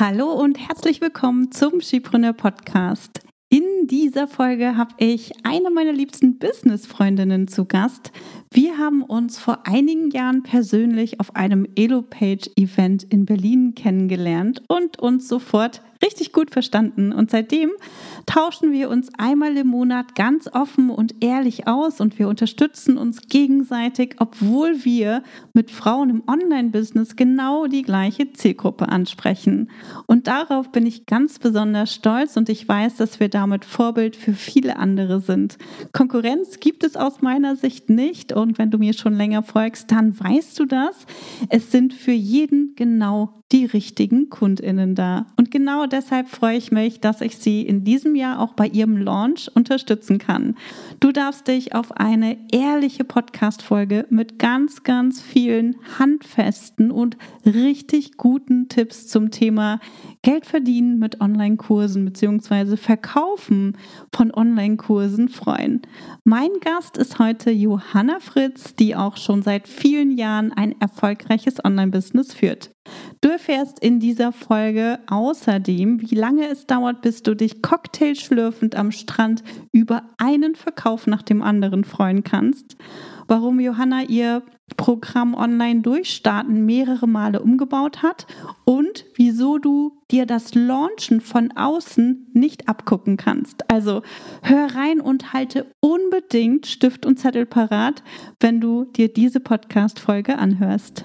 Hallo und herzlich willkommen zum Skipreneur Podcast. In dieser Folge habe ich eine meiner liebsten Business-Freundinnen zu Gast. Wir haben uns vor einigen Jahren persönlich auf einem Elopage-Event in Berlin kennengelernt und uns sofort richtig gut verstanden. Und seitdem tauschen wir uns einmal im Monat ganz offen und ehrlich aus und wir unterstützen uns gegenseitig, obwohl wir mit Frauen im Online-Business genau die gleiche Zielgruppe ansprechen. Und darauf bin ich ganz besonders stolz und ich weiß, dass wir damit Vorbild für viele andere sind. Konkurrenz gibt es aus meiner Sicht nicht und wenn du mir schon länger folgst, dann weißt du das. Es sind für jeden genau die richtigen Kundinnen da. Und genau deshalb freue ich mich, dass ich sie in diesem Jahr auch bei ihrem Launch unterstützen kann. Du darfst dich auf eine ehrliche Podcast-Folge mit ganz, ganz vielen handfesten und richtig guten Tipps zum Thema Geld verdienen mit Online-Kursen bzw. Verkaufen von Online-Kursen freuen. Mein Gast ist heute Johanna Fritz, die auch schon seit vielen Jahren ein erfolgreiches Online-Business führt. Du erfährst in dieser Folge außerdem, wie lange es dauert, bis du dich cocktailschlürfend am Strand über einen Verkauf nach dem anderen freuen kannst, warum Johanna ihr Programm online durchstarten mehrere Male umgebaut hat und wieso du dir das Launchen von außen nicht abgucken kannst. Also hör rein und halte unbedingt Stift und Zettel parat, wenn du dir diese Podcast-Folge anhörst.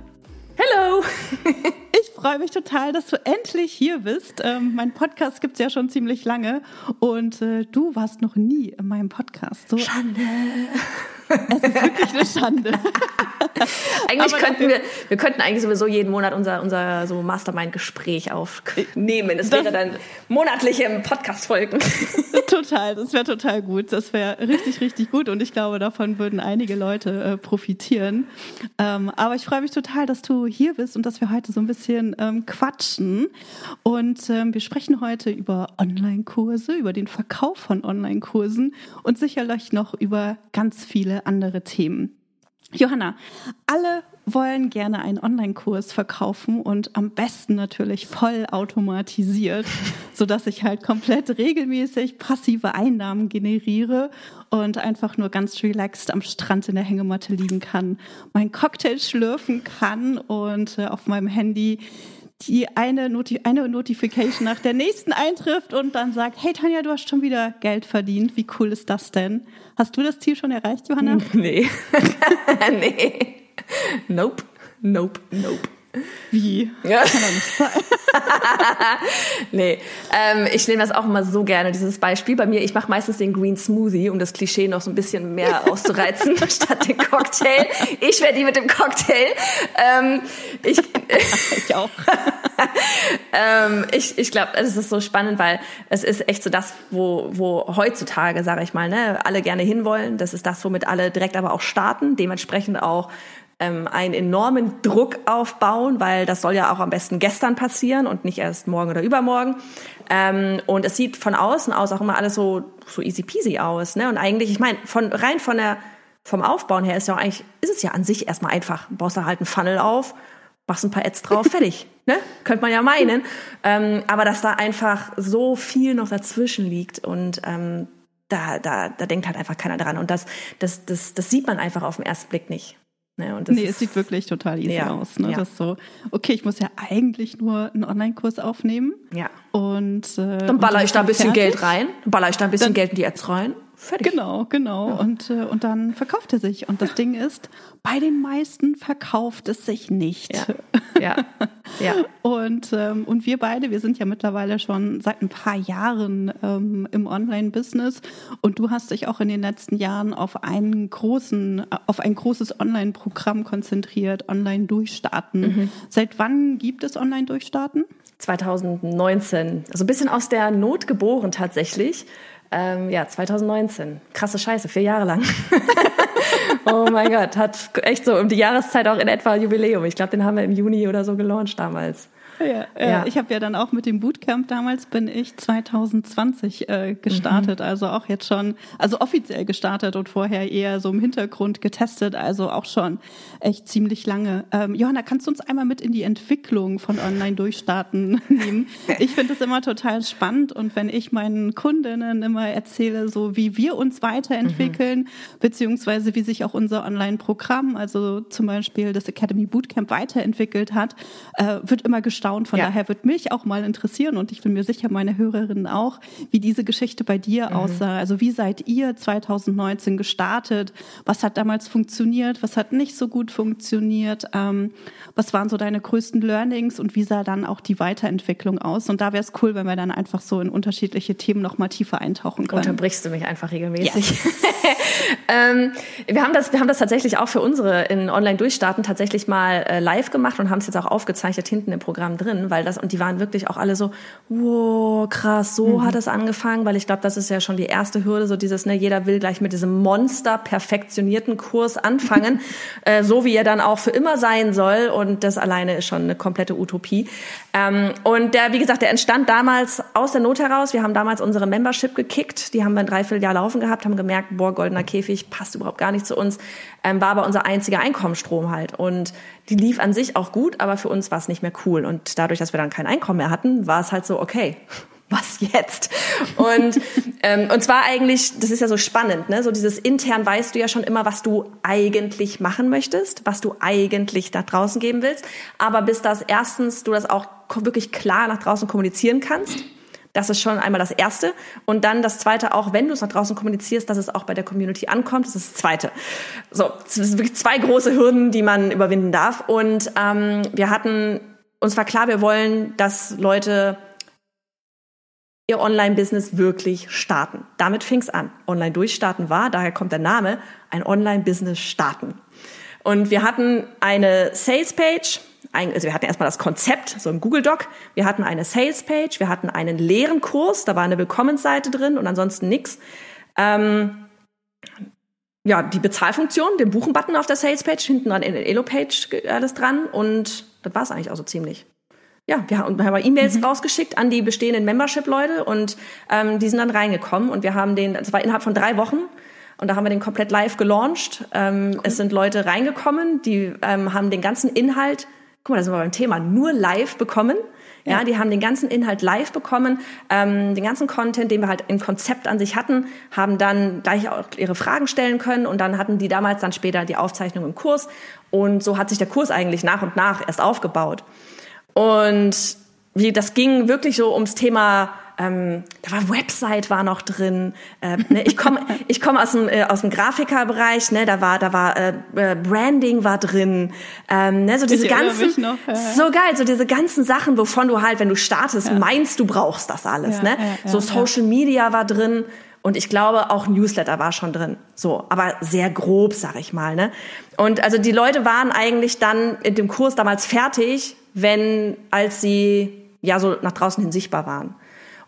ich freue mich total, dass du endlich hier bist. Ähm, mein Podcast gibt es ja schon ziemlich lange und äh, du warst noch nie in meinem Podcast. So, Schande! Es ist wirklich eine Schande. eigentlich Aber könnten wir, wir könnten eigentlich sowieso jeden Monat unser, unser so Mastermind-Gespräch aufnehmen. Es wäre dann monatliche Podcast-Folgen. total, das wäre total gut. Das wäre richtig, richtig gut und ich glaube, davon würden einige Leute äh, profitieren. Ähm, aber ich freue mich total, dass du hier bist und dass wir heute so ein bisschen ähm, quatschen. Und ähm, wir sprechen heute über Online-Kurse, über den Verkauf von Online-Kursen und sicherlich noch über ganz viele andere Themen. Johanna, alle wollen gerne einen Online-Kurs verkaufen und am besten natürlich voll automatisiert, so dass ich halt komplett regelmäßig passive Einnahmen generiere und einfach nur ganz relaxed am Strand in der Hängematte liegen kann, mein Cocktail schlürfen kann und äh, auf meinem Handy die eine, Noti eine Notification nach der nächsten eintrifft und dann sagt, hey Tanja, du hast schon wieder Geld verdient. Wie cool ist das denn? Hast du das Ziel schon erreicht, Johanna? Nee. nee. Nope. Nope. Nope. Wie? Ja. Kann doch nicht sein. nee, ähm, ich nehme das auch immer so gerne, dieses Beispiel. Bei mir, ich mache meistens den Green Smoothie, um das Klischee noch so ein bisschen mehr auszureizen, statt den Cocktail. Ich werde die mit dem Cocktail. Ähm, ich, ich auch. ähm, ich ich glaube, das ist so spannend, weil es ist echt so das, wo, wo heutzutage, sage ich mal, ne, alle gerne hinwollen. Das ist das, womit alle direkt aber auch starten. Dementsprechend auch ähm, einen enormen Druck aufbauen, weil das soll ja auch am besten gestern passieren und nicht erst morgen oder übermorgen. Ähm, und es sieht von außen aus auch immer alles so, so easy peasy aus. Ne? Und eigentlich, ich meine, von, rein von der, vom Aufbauen her ist ja auch eigentlich, ist es ja an sich erstmal einfach. Du baust da halt einen Funnel auf, machst ein paar Ads drauf, fertig. Ne? Könnte man ja meinen. Ähm, aber dass da einfach so viel noch dazwischen liegt und ähm, da, da, da denkt halt einfach keiner dran. Und das, das, das, das sieht man einfach auf den ersten Blick nicht. Ne, und das nee, ist, es sieht wirklich total easy ja, aus. Ne? Ja. Das so, okay, ich muss ja eigentlich nur einen Online-Kurs aufnehmen. Ja. Und, äh, dann baller ich da ein bisschen fertig. Geld rein, baller ich da ein bisschen dann, Geld in die Ads rein. Fertig. Genau, genau. Ja. Und, äh, und dann verkauft er sich. Und das Ding ist, bei den meisten verkauft es sich nicht. Ja. ja. ja. Und, ähm, und wir beide, wir sind ja mittlerweile schon seit ein paar Jahren ähm, im Online-Business. Und du hast dich auch in den letzten Jahren auf einen großen, auf ein großes Online-Programm konzentriert, Online-Durchstarten. Mhm. Seit wann gibt es Online-Durchstarten? 2019. Also ein bisschen aus der Not geboren tatsächlich. Ähm, ja, 2019. Krasse Scheiße, vier Jahre lang. oh mein Gott, hat echt so um die Jahreszeit auch in etwa Jubiläum. Ich glaube, den haben wir im Juni oder so gelauncht damals. Ja, ja. ja. ich habe ja dann auch mit dem Bootcamp damals bin ich 2020 äh, gestartet, mhm. also auch jetzt schon, also offiziell gestartet und vorher eher so im Hintergrund getestet, also auch schon echt ziemlich lange. Ähm, Johanna, kannst du uns einmal mit in die Entwicklung von Online-Durchstarten nehmen? Ich finde es immer total spannend und wenn ich meinen Kundinnen immer erzähle, so wie wir uns weiterentwickeln, mhm. beziehungsweise wie sich auch unser Online-Programm, also zum Beispiel das Academy Bootcamp weiterentwickelt hat, äh, wird immer gestartet Frauen. Von ja. daher wird mich auch mal interessieren und ich bin mir sicher, meine Hörerinnen auch, wie diese Geschichte bei dir mhm. aussah. Also wie seid ihr 2019 gestartet? Was hat damals funktioniert? Was hat nicht so gut funktioniert? Ähm, was waren so deine größten Learnings und wie sah dann auch die Weiterentwicklung aus? Und da wäre es cool, wenn wir dann einfach so in unterschiedliche Themen noch mal tiefer eintauchen können. Unterbrichst du mich einfach regelmäßig. Yes. ähm, wir haben das, wir haben das tatsächlich auch für unsere in Online-Durchstarten tatsächlich mal äh, live gemacht und haben es jetzt auch aufgezeichnet hinten im Programm drin, weil das, und die waren wirklich auch alle so, wow, krass, so mhm. hat es angefangen, weil ich glaube, das ist ja schon die erste Hürde, so dieses, ne, jeder will gleich mit diesem Monster perfektionierten Kurs anfangen, äh, so wie er dann auch für immer sein soll und das alleine ist schon eine komplette Utopie. Ähm, und der, wie gesagt, der entstand damals aus der Not heraus. Wir haben damals unsere Membership gekickt, die haben wir ein Dreivierteljahr laufen gehabt, haben gemerkt, boah, goldener Käfig passt überhaupt gar nicht zu uns, ähm, war aber unser einziger Einkommensstrom halt und die lief an sich auch gut, aber für uns war es nicht mehr cool und dadurch, dass wir dann kein Einkommen mehr hatten, war es halt so, okay, was jetzt? Und, ähm, und zwar eigentlich, das ist ja so spannend, ne? so dieses intern weißt du ja schon immer, was du eigentlich machen möchtest, was du eigentlich da draußen geben willst, aber bis das erstens du das auch wirklich klar nach draußen kommunizieren kannst, das ist schon einmal das Erste. Und dann das Zweite auch, wenn du es nach draußen kommunizierst, dass es auch bei der Community ankommt, das ist das Zweite. So, das sind wirklich zwei große Hürden, die man überwinden darf. Und ähm, wir hatten uns war klar, wir wollen, dass Leute ihr Online-Business wirklich starten. Damit fing es an. Online durchstarten war, daher kommt der Name, ein Online-Business starten. Und wir hatten eine Sales-Page, also wir hatten erstmal das Konzept, so im Google Doc. Wir hatten eine Sales-Page, wir hatten einen leeren Kurs, da war eine Willkommensseite drin und ansonsten nichts. Ähm, ja, die Bezahlfunktion, den Buchen-Button auf der Sales-Page, hinten dran in der Elo-Page alles dran und das war es eigentlich auch so ziemlich. Ja, wir haben, E-Mails mhm. rausgeschickt an die bestehenden Membership-Leute und ähm, die sind dann reingekommen und wir haben den, das war innerhalb von drei Wochen und da haben wir den komplett live gelauncht. Ähm, cool. Es sind Leute reingekommen, die ähm, haben den ganzen Inhalt, guck mal, da sind wir beim Thema, nur live bekommen. Ja. ja, die haben den ganzen Inhalt live bekommen, ähm, den ganzen Content, den wir halt im Konzept an sich hatten, haben dann gleich auch ihre Fragen stellen können und dann hatten die damals dann später die Aufzeichnung im Kurs und so hat sich der Kurs eigentlich nach und nach erst aufgebaut. Und wie, das ging wirklich so ums Thema ähm, da war Website war noch drin. Äh, ne, ich komme ich komm aus dem äh, aus dem Grafikerbereich. Ne, da war da war äh, äh, Branding war drin. Ähm, ne, so diese ganzen noch, ja. so geil, so diese ganzen Sachen, wovon du halt, wenn du startest, ja. meinst du brauchst das alles. Ja, ne, so Social Media war drin. Und ich glaube, auch Newsletter war schon drin. So, aber sehr grob, sag ich mal. Ne? Und also die Leute waren eigentlich dann in dem Kurs damals fertig, wenn, als sie ja so nach draußen hin sichtbar waren.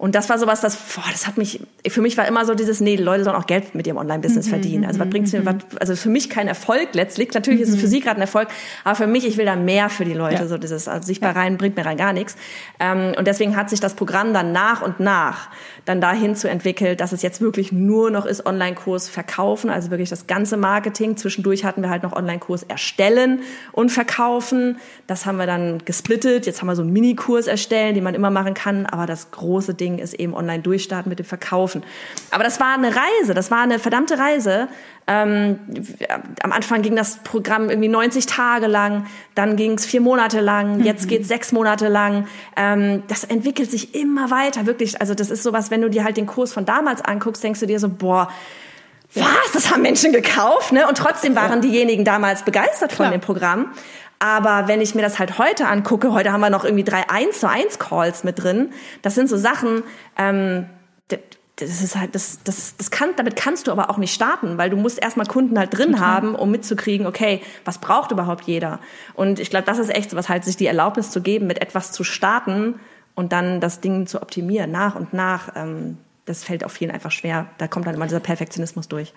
Und das war sowas, das, boah, das hat mich, für mich war immer so dieses, nee, Leute sollen auch Geld mit ihrem Online-Business mhm, verdienen. Also was bringt's mir, mhm. was, also für mich kein Erfolg letztlich. Natürlich ist es für mhm. sie gerade ein Erfolg, aber für mich, ich will da mehr für die Leute. Ja. So dieses, also sichtbar rein bringt mir rein gar nichts. Ähm, und deswegen hat sich das Programm dann nach und nach dann dahin zu entwickeln, dass es jetzt wirklich nur noch ist Online-Kurs verkaufen, also wirklich das ganze Marketing. Zwischendurch hatten wir halt noch Online-Kurs erstellen und verkaufen. Das haben wir dann gesplittet. Jetzt haben wir so einen Minikurs erstellen, den man immer machen kann. Aber das große Ding ging, ist eben online durchstarten mit dem Verkaufen. Aber das war eine Reise, das war eine verdammte Reise. Ähm, am Anfang ging das Programm irgendwie 90 Tage lang, dann ging es vier Monate lang, mhm. jetzt geht sechs Monate lang. Ähm, das entwickelt sich immer weiter, wirklich. Also das ist sowas, wenn du dir halt den Kurs von damals anguckst, denkst du dir so, boah, was, das haben Menschen gekauft, ne? Und trotzdem waren ja. diejenigen damals begeistert Klar. von dem Programm. Aber wenn ich mir das halt heute angucke, heute haben wir noch irgendwie drei 1 zu 1 Calls mit drin. Das sind so Sachen, ähm, das ist halt, das, das, das kann, damit kannst du aber auch nicht starten, weil du musst erstmal Kunden halt drin Total. haben, um mitzukriegen, okay, was braucht überhaupt jeder? Und ich glaube, das ist echt so was halt, sich die Erlaubnis zu geben, mit etwas zu starten und dann das Ding zu optimieren, nach und nach. Ähm, das fällt auch vielen einfach schwer. Da kommt dann immer dieser Perfektionismus durch.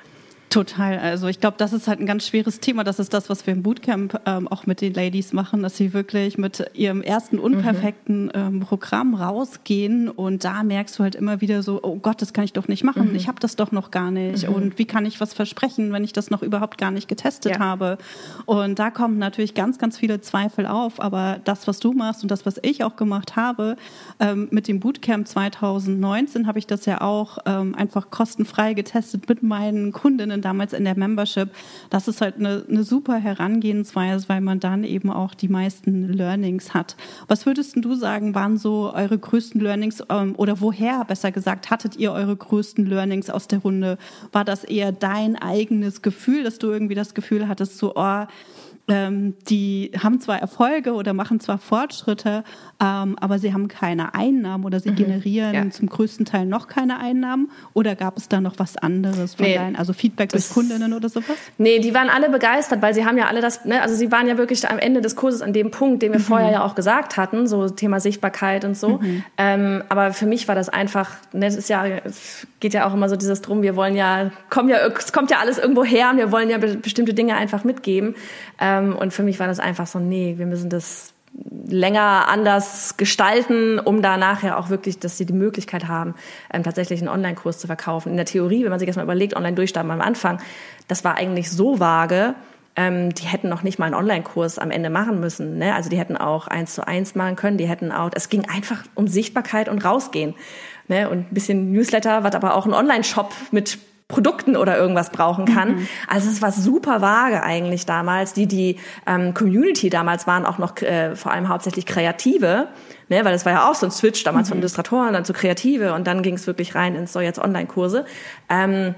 Total. Also ich glaube, das ist halt ein ganz schweres Thema. Das ist das, was wir im Bootcamp ähm, auch mit den Ladies machen, dass sie wirklich mit ihrem ersten unperfekten mhm. ähm, Programm rausgehen und da merkst du halt immer wieder so, oh Gott, das kann ich doch nicht machen. Mhm. Ich habe das doch noch gar nicht. Mhm. Und wie kann ich was versprechen, wenn ich das noch überhaupt gar nicht getestet ja. habe? Und da kommen natürlich ganz, ganz viele Zweifel auf. Aber das, was du machst und das, was ich auch gemacht habe, ähm, mit dem Bootcamp 2019 habe ich das ja auch ähm, einfach kostenfrei getestet mit meinen Kundinnen Kundinnen damals in der Membership. Das ist halt eine, eine super Herangehensweise, weil man dann eben auch die meisten Learnings hat. Was würdest du sagen, waren so eure größten Learnings ähm, oder woher, besser gesagt, hattet ihr eure größten Learnings aus der Runde? War das eher dein eigenes Gefühl, dass du irgendwie das Gefühl hattest, so, oh, die haben zwar Erfolge oder machen zwar Fortschritte, ähm, aber sie haben keine Einnahmen oder sie mhm. generieren ja. zum größten Teil noch keine Einnahmen. Oder gab es da noch was anderes von nee, deinen, also Feedback des Kundinnen oder sowas? Nee, die waren alle begeistert, weil sie haben ja alle das, ne, also sie waren ja wirklich am Ende des Kurses an dem Punkt, den wir mhm. vorher ja auch gesagt hatten, so Thema Sichtbarkeit und so. Mhm. Ähm, aber für mich war das einfach, ne, es ist ja, geht ja auch immer so dieses drum, wir wollen ja, kommen ja, es kommt ja alles irgendwo her und wir wollen ja bestimmte Dinge einfach mitgeben. Ähm, und für mich war das einfach so, nee, wir müssen das länger anders gestalten, um da nachher auch wirklich, dass sie die Möglichkeit haben, ähm, tatsächlich einen Online-Kurs zu verkaufen. In der Theorie, wenn man sich das mal überlegt, online durchstarten am Anfang, das war eigentlich so vage, ähm, die hätten noch nicht mal einen Online-Kurs am Ende machen müssen. Ne? Also die hätten auch eins zu eins machen können, die hätten auch, es ging einfach um Sichtbarkeit und rausgehen. Ne? Und ein bisschen Newsletter, was aber auch ein Online-Shop mit Produkten oder irgendwas brauchen kann. Mhm. Also es war super vage eigentlich damals. Die, die ähm, Community damals waren auch noch äh, vor allem hauptsächlich Kreative, ne, weil das war ja auch so ein Switch damals mhm. von Illustratoren dann zu Kreative und dann ging es wirklich rein ins so jetzt Online-Kurse. Ähm,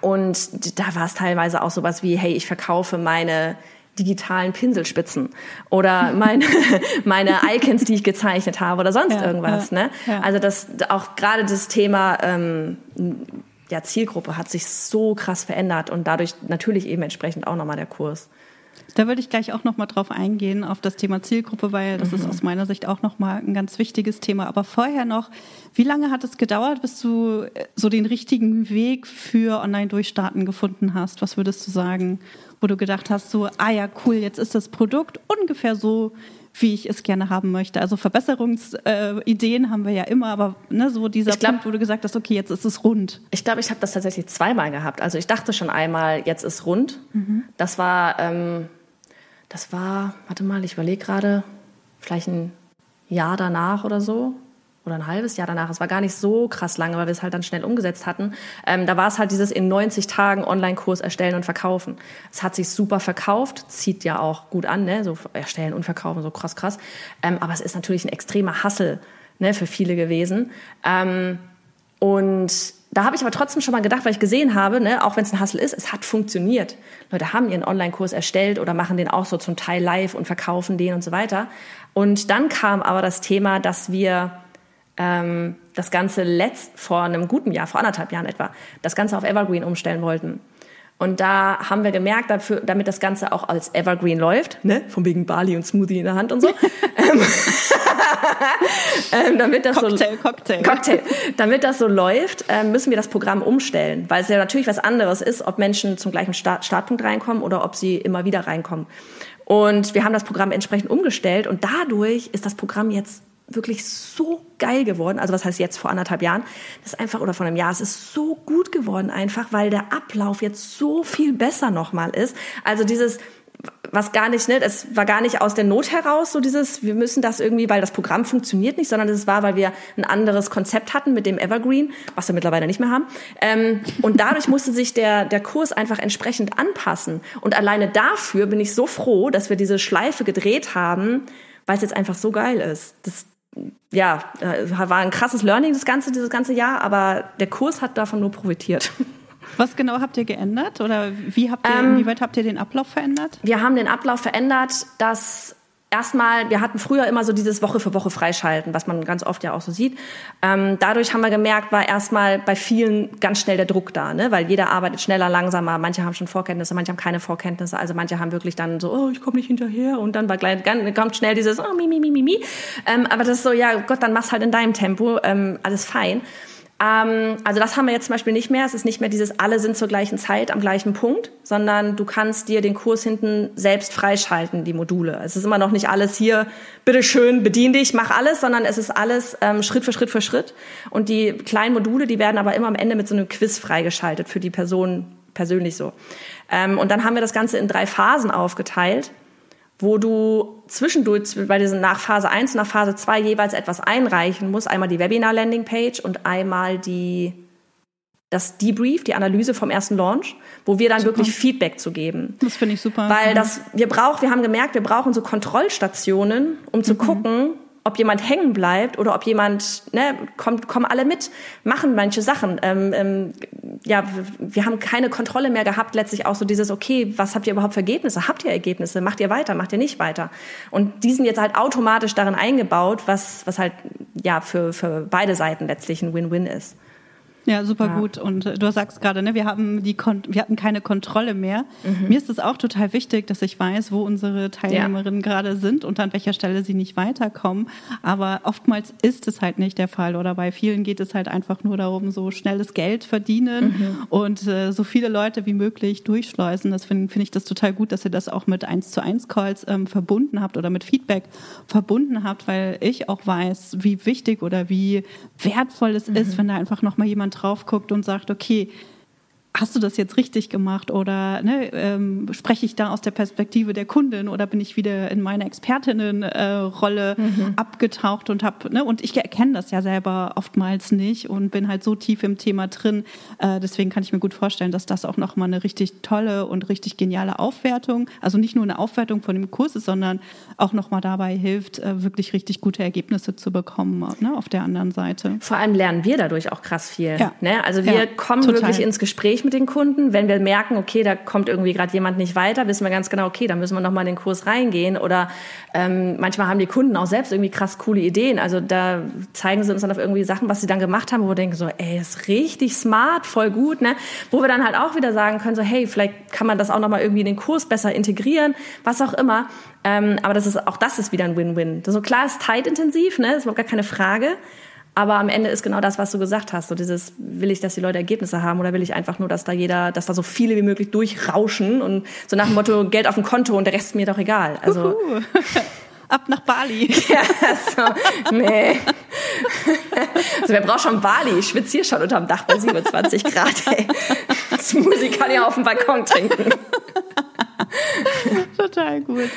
und da war es teilweise auch sowas wie, hey, ich verkaufe meine digitalen Pinselspitzen oder meine, meine Icons, die ich gezeichnet habe oder sonst ja, irgendwas. Ja, ne? Ja. Also das auch gerade das Thema ähm, ja, Zielgruppe hat sich so krass verändert und dadurch natürlich eben entsprechend auch nochmal der Kurs. Da würde ich gleich auch nochmal drauf eingehen, auf das Thema Zielgruppe, weil das mhm. ist aus meiner Sicht auch nochmal ein ganz wichtiges Thema. Aber vorher noch, wie lange hat es gedauert, bis du äh, so den richtigen Weg für Online-Durchstarten gefunden hast? Was würdest du sagen, wo du gedacht hast, so, ah ja, cool, jetzt ist das Produkt ungefähr so, wie ich es gerne haben möchte. Also Verbesserungsideen äh, haben wir ja immer, aber ne, so dieser glaub, Punkt, wo du gesagt hast, okay, jetzt ist es rund. Ich glaube, ich habe das tatsächlich zweimal gehabt. Also ich dachte schon einmal, jetzt ist rund. Mhm. Das war, ähm, das war, warte mal, ich überlege gerade, vielleicht ein Jahr danach oder so oder ein halbes Jahr danach, es war gar nicht so krass lange, weil wir es halt dann schnell umgesetzt hatten, ähm, da war es halt dieses in 90 Tagen Online-Kurs erstellen und verkaufen. Es hat sich super verkauft, zieht ja auch gut an, ne? so erstellen und verkaufen, so krass, krass. Ähm, aber es ist natürlich ein extremer Hassel ne, für viele gewesen. Ähm, und da habe ich aber trotzdem schon mal gedacht, weil ich gesehen habe, ne, auch wenn es ein Hassel ist, es hat funktioniert. Leute haben ihren Online-Kurs erstellt oder machen den auch so zum Teil live und verkaufen den und so weiter. Und dann kam aber das Thema, dass wir ähm, das Ganze letzt vor einem guten Jahr, vor anderthalb Jahren etwa, das Ganze auf Evergreen umstellen wollten. Und da haben wir gemerkt, dafür, damit das Ganze auch als Evergreen läuft, ne, von wegen Bali und Smoothie in der Hand und so, ähm, ähm, damit das Cocktail, so, Cocktail. Cocktail, damit das so läuft, ähm, müssen wir das Programm umstellen, weil es ja natürlich was anderes ist, ob Menschen zum gleichen Start, Startpunkt reinkommen oder ob sie immer wieder reinkommen. Und wir haben das Programm entsprechend umgestellt und dadurch ist das Programm jetzt wirklich so geil geworden. Also was heißt jetzt vor anderthalb Jahren? Das ist einfach, oder vor einem Jahr, es ist so gut geworden einfach, weil der Ablauf jetzt so viel besser nochmal ist. Also dieses, was gar nicht, ne, es war gar nicht aus der Not heraus, so dieses, wir müssen das irgendwie, weil das Programm funktioniert nicht, sondern es war, weil wir ein anderes Konzept hatten mit dem Evergreen, was wir mittlerweile nicht mehr haben. Ähm, und dadurch musste sich der, der Kurs einfach entsprechend anpassen. Und alleine dafür bin ich so froh, dass wir diese Schleife gedreht haben, weil es jetzt einfach so geil ist. Das, ja, äh, war ein krasses Learning das ganze, dieses ganze Jahr, aber der Kurs hat davon nur profitiert. Was genau habt ihr geändert oder wie habt ihr, ähm, inwieweit habt ihr den Ablauf verändert? Wir haben den Ablauf verändert, dass erstmal, wir hatten früher immer so dieses Woche für Woche freischalten, was man ganz oft ja auch so sieht. Ähm, dadurch haben wir gemerkt, war erstmal bei vielen ganz schnell der Druck da, ne? weil jeder arbeitet schneller, langsamer. Manche haben schon Vorkenntnisse, manche haben keine Vorkenntnisse. Also manche haben wirklich dann so, oh, ich komme nicht hinterher und dann war gleich, kommt schnell dieses, oh, mi, mi, mi, mi, mi. Ähm, aber das ist so, ja Gott, dann mach's halt in deinem Tempo, ähm, alles fein. Ähm, also das haben wir jetzt zum Beispiel nicht mehr. Es ist nicht mehr dieses, alle sind zur gleichen Zeit am gleichen Punkt, sondern du kannst dir den Kurs hinten selbst freischalten, die Module. Es ist immer noch nicht alles hier, bitteschön, bedien dich, mach alles, sondern es ist alles ähm, Schritt für Schritt für Schritt. Und die kleinen Module, die werden aber immer am Ende mit so einem Quiz freigeschaltet für die Person persönlich so. Ähm, und dann haben wir das Ganze in drei Phasen aufgeteilt wo du zwischendurch bei diesen nach Phase 1 und nach Phase 2 jeweils etwas einreichen musst. Einmal die Webinar-Landing-Page und einmal die, das Debrief, die Analyse vom ersten Launch, wo wir dann super. wirklich Feedback zu geben. Das finde ich super. Weil das, wir brauchen, wir haben gemerkt, wir brauchen so Kontrollstationen, um zu mhm. gucken, ob jemand hängen bleibt oder ob jemand, ne, kommt, kommen alle mit, machen manche Sachen. Ähm, ähm, ja, wir haben keine Kontrolle mehr gehabt, letztlich auch so dieses, okay, was habt ihr überhaupt für Ergebnisse? Habt ihr Ergebnisse? Macht ihr weiter? Macht ihr nicht weiter? Und die sind jetzt halt automatisch darin eingebaut, was, was halt, ja, für, für beide Seiten letztlich ein Win-Win ist. Ja, super ja. gut. Und äh, du sagst gerade, ne, wir haben die Kon wir hatten keine Kontrolle mehr. Mhm. Mir ist es auch total wichtig, dass ich weiß, wo unsere Teilnehmerinnen ja. gerade sind und an welcher Stelle sie nicht weiterkommen. Aber oftmals ist es halt nicht der Fall. Oder bei vielen geht es halt einfach nur darum, so schnelles Geld verdienen mhm. und äh, so viele Leute wie möglich durchschleusen. Das finde find ich das total gut, dass ihr das auch mit 1 zu 1 Calls ähm, verbunden habt oder mit Feedback verbunden habt, weil ich auch weiß, wie wichtig oder wie wertvoll es mhm. ist, wenn da einfach nochmal jemand drauf guckt und sagt, okay, hast du das jetzt richtig gemacht oder ne, ähm, spreche ich da aus der Perspektive der Kundin oder bin ich wieder in meine Expertinnenrolle äh, mhm. abgetaucht und habe ne, und ich erkenne das ja selber oftmals nicht und bin halt so tief im Thema drin. Äh, deswegen kann ich mir gut vorstellen, dass das auch noch mal eine richtig tolle und richtig geniale Aufwertung, also nicht nur eine Aufwertung von dem Kurs ist, sondern auch noch mal dabei hilft, äh, wirklich richtig gute Ergebnisse zu bekommen ne, auf der anderen Seite. Vor allem lernen wir dadurch auch krass viel. Ja. Ne? Also wir ja, kommen total. wirklich ins Gespräch Gespräch mit den Kunden. Wenn wir merken, okay, da kommt irgendwie gerade jemand nicht weiter, wissen wir ganz genau, okay, da müssen wir nochmal in den Kurs reingehen. Oder ähm, manchmal haben die Kunden auch selbst irgendwie krass coole Ideen. Also da zeigen sie uns dann auf irgendwie Sachen, was sie dann gemacht haben, wo wir denken so, ey, ist richtig smart, voll gut, ne? Wo wir dann halt auch wieder sagen können, so, hey, vielleicht kann man das auch nochmal irgendwie in den Kurs besser integrieren, was auch immer. Ähm, aber das ist, auch das ist wieder ein Win-Win. So klar ist zeitintensiv, ne? Das ist überhaupt gar keine Frage. Aber am Ende ist genau das, was du gesagt hast. So dieses, will ich, dass die Leute Ergebnisse haben oder will ich einfach nur, dass da jeder, dass da so viele wie möglich durchrauschen und so nach dem Motto Geld auf dem Konto und der Rest mir doch egal. Also. Ab nach Bali. ja, so, nee. Also wer braucht schon Bali? Ich schwitze hier schon unterm Dach bei 27 Grad, ey. Das Musik kann ja auf dem Balkon trinken. total gut.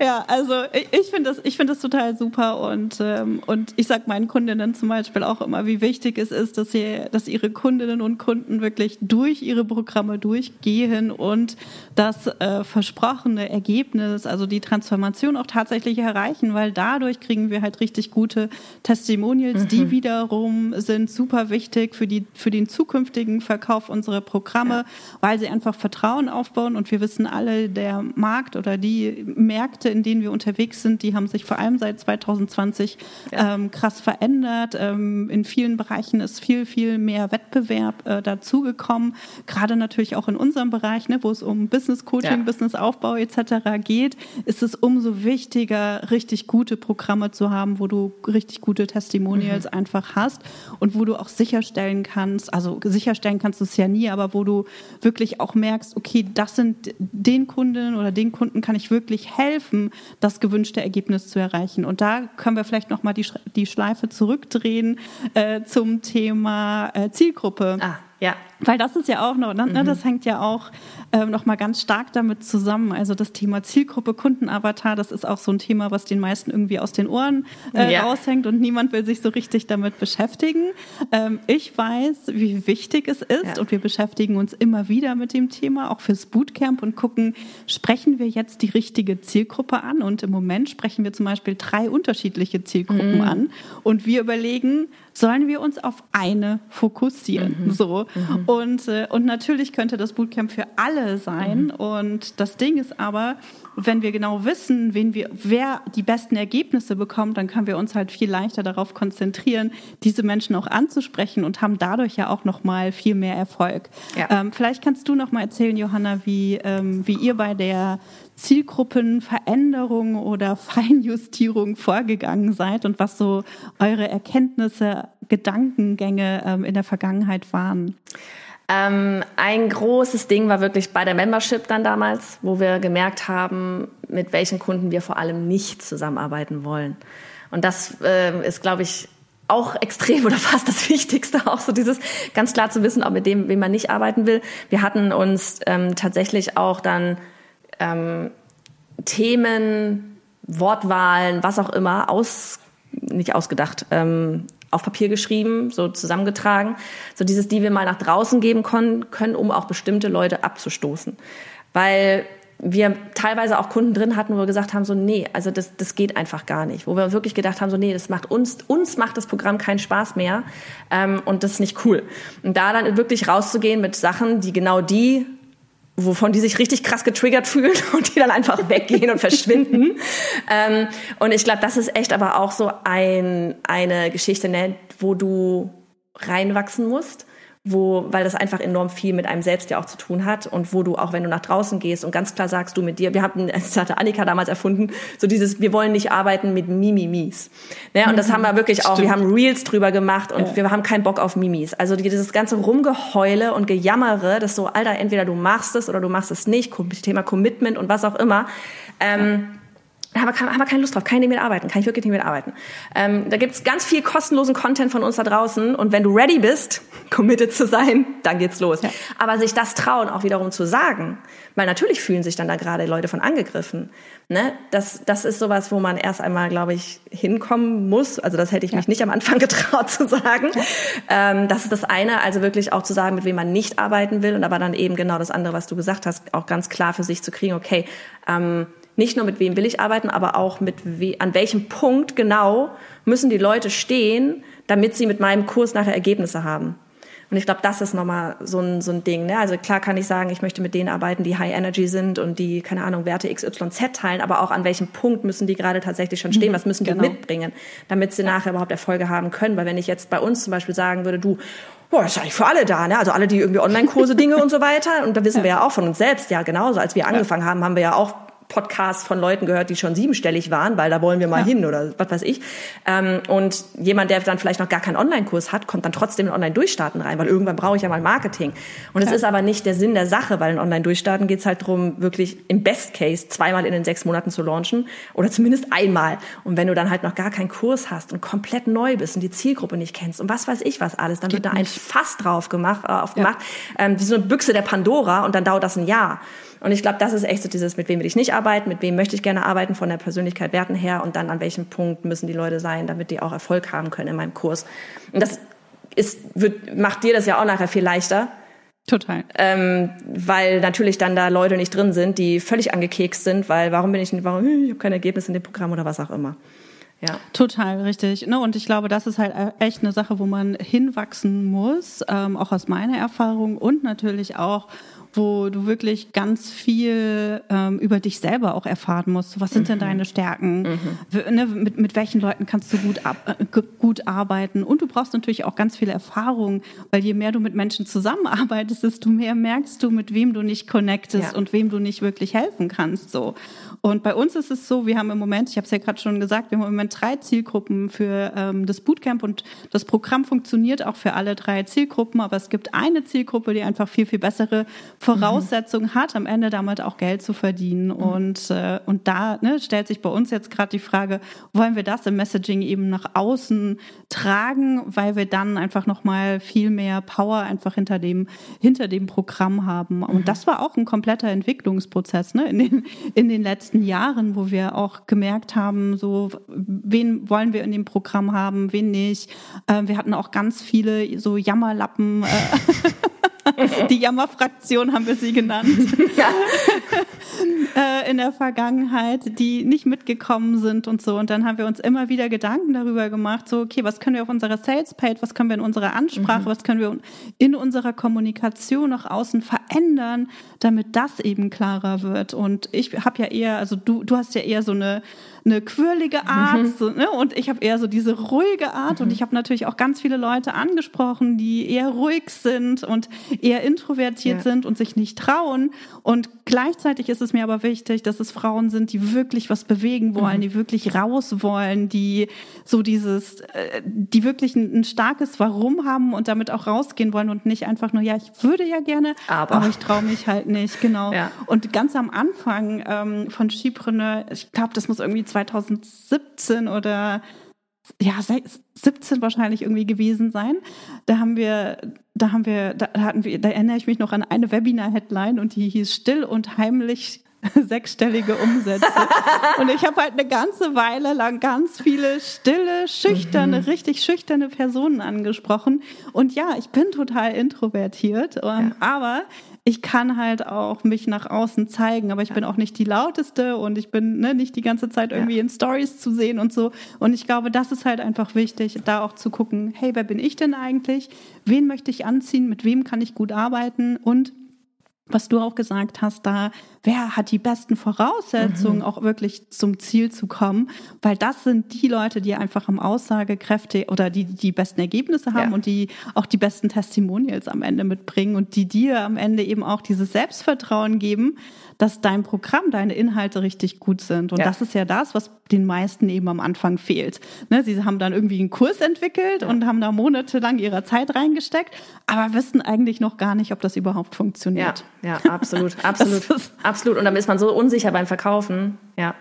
Ja, also ich, ich finde das, ich finde das total super und ähm, und ich sage meinen Kundinnen zum Beispiel auch immer, wie wichtig es ist, dass sie, dass ihre Kundinnen und Kunden wirklich durch ihre Programme durchgehen und das äh, versprochene Ergebnis, also die Transformation auch tatsächlich erreichen, weil dadurch kriegen wir halt richtig gute Testimonials, mhm. die wiederum sind super wichtig für die für den zukünftigen Verkauf unserer Programme, ja. weil sie einfach Vertrauen aufbauen und wir wissen alle, der Markt oder die Märkte, in denen wir unterwegs sind, die haben sich vor allem seit 2020 ja. ähm, krass verändert. Ähm, in vielen Bereichen ist viel, viel mehr Wettbewerb äh, dazugekommen. Gerade natürlich auch in unserem Bereich, ne, wo es um Business Coaching, ja. Business Aufbau etc. geht, ist es umso wichtiger, richtig gute Programme zu haben, wo du richtig gute Testimonials mhm. einfach hast und wo du auch sicherstellen kannst, also sicherstellen kannst du es ja nie, aber wo du wirklich auch merkst, okay, das sind den Kundinnen oder den Kunden kann ich wirklich helfen, das gewünschte Ergebnis zu erreichen. Und da können wir vielleicht nochmal die, die Schleife zurückdrehen äh, zum Thema äh, Zielgruppe. Ah Ja. Weil das ist ja auch noch, ne, mhm. das hängt ja auch ähm, noch mal ganz stark damit zusammen. Also das Thema Zielgruppe, Kundenavatar, das ist auch so ein Thema, was den meisten irgendwie aus den Ohren äh, ja. raushängt und niemand will sich so richtig damit beschäftigen. Ähm, ich weiß, wie wichtig es ist ja. und wir beschäftigen uns immer wieder mit dem Thema, auch fürs Bootcamp und gucken, sprechen wir jetzt die richtige Zielgruppe an? Und im Moment sprechen wir zum Beispiel drei unterschiedliche Zielgruppen mhm. an und wir überlegen, sollen wir uns auf eine fokussieren. Mhm. So. Mhm. Und, äh, und natürlich könnte das Bootcamp für alle sein. Mhm. Und das Ding ist aber, wenn wir genau wissen, wen wir, wer die besten Ergebnisse bekommt, dann können wir uns halt viel leichter darauf konzentrieren, diese Menschen auch anzusprechen und haben dadurch ja auch noch mal viel mehr Erfolg. Ja. Ähm, vielleicht kannst du noch mal erzählen, Johanna, wie, ähm, wie ihr bei der Zielgruppenveränderung oder Feinjustierung vorgegangen seid und was so eure Erkenntnisse, Gedankengänge ähm, in der Vergangenheit waren. Ähm, ein großes Ding war wirklich bei der Membership dann damals, wo wir gemerkt haben, mit welchen Kunden wir vor allem nicht zusammenarbeiten wollen. Und das äh, ist, glaube ich, auch extrem oder fast das Wichtigste, auch so dieses ganz klar zu wissen, auch mit dem, wem man nicht arbeiten will. Wir hatten uns ähm, tatsächlich auch dann ähm, Themen, Wortwahlen, was auch immer, aus, nicht ausgedacht, ähm, auf Papier geschrieben, so zusammengetragen, so dieses, die wir mal nach draußen geben können, können, um auch bestimmte Leute abzustoßen. Weil wir teilweise auch Kunden drin hatten, wo wir gesagt haben, so, nee, also das, das geht einfach gar nicht. Wo wir wirklich gedacht haben, so, nee, das macht uns, uns macht das Programm keinen Spaß mehr ähm, und das ist nicht cool. Und da dann wirklich rauszugehen mit Sachen, die genau die wovon die sich richtig krass getriggert fühlen und die dann einfach weggehen und verschwinden. Ähm, und ich glaube, das ist echt aber auch so ein, eine Geschichte, ne, wo du reinwachsen musst wo, weil das einfach enorm viel mit einem selbst ja auch zu tun hat und wo du auch, wenn du nach draußen gehst und ganz klar sagst, du mit dir, wir hatten, das hatte Annika damals erfunden, so dieses, wir wollen nicht arbeiten mit Mimimis. Ne? Und das haben wir wirklich auch, Stimmt. wir haben Reels drüber gemacht und ja. wir haben keinen Bock auf Mimis. Also dieses ganze Rumgeheule und Gejammere, das so, Alter, entweder du machst es oder du machst es nicht, Thema Commitment und was auch immer. Ähm, ja da haben wir, haben wir keine Lust drauf, kann ich nicht mitarbeiten, kann ich wirklich nicht mitarbeiten. Ähm, da gibt's ganz viel kostenlosen Content von uns da draußen und wenn du ready bist, committed zu sein, dann geht's los. Ja. Aber sich das trauen, auch wiederum zu sagen, weil natürlich fühlen sich dann da gerade Leute von angegriffen. Ne? Das, das ist sowas, wo man erst einmal, glaube ich, hinkommen muss. Also das hätte ich ja. mich nicht am Anfang getraut zu sagen. Ja. Ähm, das ist das eine, also wirklich auch zu sagen, mit wem man nicht arbeiten will und aber dann eben genau das andere, was du gesagt hast, auch ganz klar für sich zu kriegen, okay, ähm, nicht nur mit wem will ich arbeiten, aber auch mit we an welchem Punkt genau müssen die Leute stehen, damit sie mit meinem Kurs nachher Ergebnisse haben. Und ich glaube, das ist nochmal so ein, so ein Ding. Ne? Also klar kann ich sagen, ich möchte mit denen arbeiten, die High Energy sind und die, keine Ahnung, Werte XYZ teilen, aber auch an welchem Punkt müssen die gerade tatsächlich schon stehen, mhm, was müssen die genau. mitbringen, damit sie nachher überhaupt Erfolge haben können. Weil wenn ich jetzt bei uns zum Beispiel sagen würde, du, boah, ist eigentlich für alle da, ne? Also alle, die irgendwie Online-Kurse, Dinge und so weiter. Und da wissen ja. wir ja auch von uns selbst, ja genauso. Als wir angefangen haben, haben wir ja auch Podcasts von Leuten gehört, die schon siebenstellig waren, weil da wollen wir mal ja. hin oder was weiß ich. Ähm, und jemand, der dann vielleicht noch gar keinen Online-Kurs hat, kommt dann trotzdem in Online-Durchstarten rein, weil irgendwann brauche ich ja mal Marketing. Und es ja. ist aber nicht der Sinn der Sache, weil in Online-Durchstarten geht es halt darum, wirklich im Best Case zweimal in den sechs Monaten zu launchen oder zumindest einmal. Und wenn du dann halt noch gar keinen Kurs hast und komplett neu bist und die Zielgruppe nicht kennst und was weiß ich was alles, dann geht wird da ein Fass drauf gemacht, äh, aufgemacht, ja. ähm, wie so eine Büchse der Pandora und dann dauert das ein Jahr. Und ich glaube, das ist echt so dieses, mit wem will ich nicht arbeiten, mit wem möchte ich gerne arbeiten von der Persönlichkeit, Werten her und dann an welchem Punkt müssen die Leute sein, damit die auch Erfolg haben können in meinem Kurs. Und das ist, wird, macht dir das ja auch nachher viel leichter. Total. Ähm, weil natürlich dann da Leute nicht drin sind, die völlig angekekst sind, weil warum bin ich nicht, warum, ich habe kein Ergebnis in dem Programm oder was auch immer. Ja. Total, richtig. Ne, und ich glaube, das ist halt echt eine Sache, wo man hinwachsen muss, ähm, auch aus meiner Erfahrung und natürlich auch, wo du wirklich ganz viel ähm, über dich selber auch erfahren musst. Was sind mhm. denn deine Stärken? Mhm. Ne, mit, mit welchen Leuten kannst du gut, ab, äh, gut arbeiten? Und du brauchst natürlich auch ganz viel Erfahrung, weil je mehr du mit Menschen zusammenarbeitest, desto mehr merkst du, mit wem du nicht connectest ja. und wem du nicht wirklich helfen kannst. So. Und bei uns ist es so, wir haben im Moment, ich habe es ja gerade schon gesagt, wir haben im Moment drei Zielgruppen für ähm, das Bootcamp und das Programm funktioniert auch für alle drei Zielgruppen, aber es gibt eine Zielgruppe, die einfach viel, viel bessere Voraussetzungen mhm. hat, am Ende damit auch Geld zu verdienen. Mhm. Und, äh, und da ne, stellt sich bei uns jetzt gerade die Frage, wollen wir das im Messaging eben nach außen tragen, weil wir dann einfach nochmal viel mehr Power einfach hinter dem, hinter dem Programm haben. Mhm. Und das war auch ein kompletter Entwicklungsprozess ne, in, den, in den letzten Jahren, wo wir auch gemerkt haben, so, wen wollen wir in dem Programm haben, wen nicht. Äh, wir hatten auch ganz viele so Jammerlappen. Äh, Die Jammerfraktion haben wir sie genannt. Ja. Äh, in der Vergangenheit, die nicht mitgekommen sind und so. Und dann haben wir uns immer wieder Gedanken darüber gemacht, so, okay, was können wir auf unserer Sales-Page, was können wir in unserer Ansprache, mhm. was können wir in unserer Kommunikation nach außen verändern, damit das eben klarer wird. Und ich habe ja eher, also du, du hast ja eher so eine eine quirlige Art mhm. so, ne? und ich habe eher so diese ruhige Art mhm. und ich habe natürlich auch ganz viele Leute angesprochen, die eher ruhig sind und eher introvertiert ja. sind und sich nicht trauen und gleichzeitig ist es mir aber wichtig, dass es Frauen sind, die wirklich was bewegen wollen, mhm. die wirklich raus wollen, die so dieses, äh, die wirklich ein, ein, starkes Warum haben und damit auch rausgehen wollen und nicht einfach nur, ja, ich würde ja gerne, aber, aber ich traue mich halt nicht, genau. Ja. Und ganz am Anfang ähm, von Skipreneur, ich glaube, das muss irgendwie 2017 oder ja, 17 wahrscheinlich irgendwie gewesen sein. Da haben wir, da haben wir, da hatten wir, da erinnere ich mich noch an eine Webinar-Headline und die hieß Still und heimlich sechsstellige Umsätze. und ich habe halt eine ganze Weile lang ganz viele stille, schüchterne, mhm. richtig schüchterne Personen angesprochen. Und ja, ich bin total introvertiert, ähm, ja. aber ich kann halt auch mich nach außen zeigen, aber ich ja. bin auch nicht die lauteste und ich bin ne, nicht die ganze Zeit irgendwie ja. in Stories zu sehen und so. Und ich glaube, das ist halt einfach wichtig, da auch zu gucken, hey, wer bin ich denn eigentlich? Wen möchte ich anziehen? Mit wem kann ich gut arbeiten? Und was du auch gesagt hast, da wer hat die besten Voraussetzungen, mhm. auch wirklich zum Ziel zu kommen, weil das sind die Leute, die einfach am Aussagekräfte oder die die besten Ergebnisse haben ja. und die auch die besten Testimonials am Ende mitbringen und die dir am Ende eben auch dieses Selbstvertrauen geben, dass dein Programm, deine Inhalte richtig gut sind. Und ja. das ist ja das, was den meisten eben am Anfang fehlt. Ne, sie haben dann irgendwie einen Kurs entwickelt ja. und haben da monatelang ihrer Zeit reingesteckt, aber wissen eigentlich noch gar nicht, ob das überhaupt funktioniert. Ja, ja absolut, absolut. Absolut. Und dann ist man so unsicher beim Verkaufen. Ja.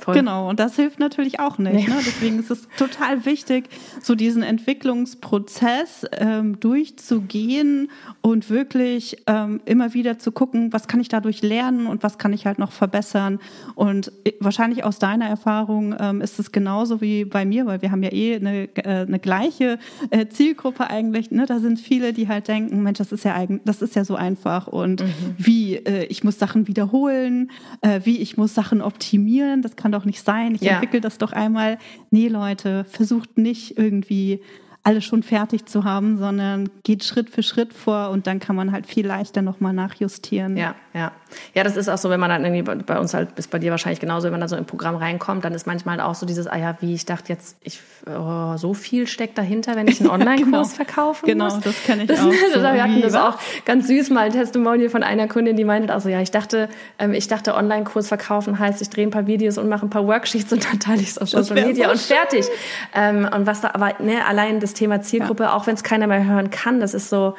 Voll. Genau, und das hilft natürlich auch nicht. Nee. Ne? Deswegen ist es total wichtig, so diesen Entwicklungsprozess ähm, durchzugehen und wirklich ähm, immer wieder zu gucken, was kann ich dadurch lernen und was kann ich halt noch verbessern. Und äh, wahrscheinlich aus deiner Erfahrung ähm, ist es genauso wie bei mir, weil wir haben ja eh eine, äh, eine gleiche äh, Zielgruppe eigentlich. Ne? Da sind viele, die halt denken, Mensch, das ist ja eigentlich, das ist ja so einfach und mhm. wie äh, ich muss Sachen wiederholen, äh, wie ich muss Sachen optimieren. Das kann kann doch nicht sein. Ich ja. entwickle das doch einmal. Nee, Leute, versucht nicht irgendwie alles schon fertig zu haben, sondern geht Schritt für Schritt vor und dann kann man halt viel leichter nochmal nachjustieren. Ja, ja. Ja, das ist auch so, wenn man dann irgendwie bei uns halt, ist bei dir wahrscheinlich genauso, wenn man da so im Programm reinkommt, dann ist manchmal halt auch so dieses, ah ja, wie ich dachte jetzt, ich, oh, so viel steckt dahinter, wenn ich einen Online-Kurs genau. verkaufen genau, muss. Genau, das kenne ich das, auch. So, wir hatten das auch ganz süß mal ein Testimonial von einer Kundin, die meinte also, ja, ich dachte, ähm, ich dachte, Online-Kurs verkaufen heißt, ich drehe ein paar Videos und mache ein paar Worksheets und dann teile ich es auf Social Media so und fertig. Ähm, und was da, aber ne, allein das Thema Zielgruppe, ja. auch wenn es keiner mehr hören kann, das ist so,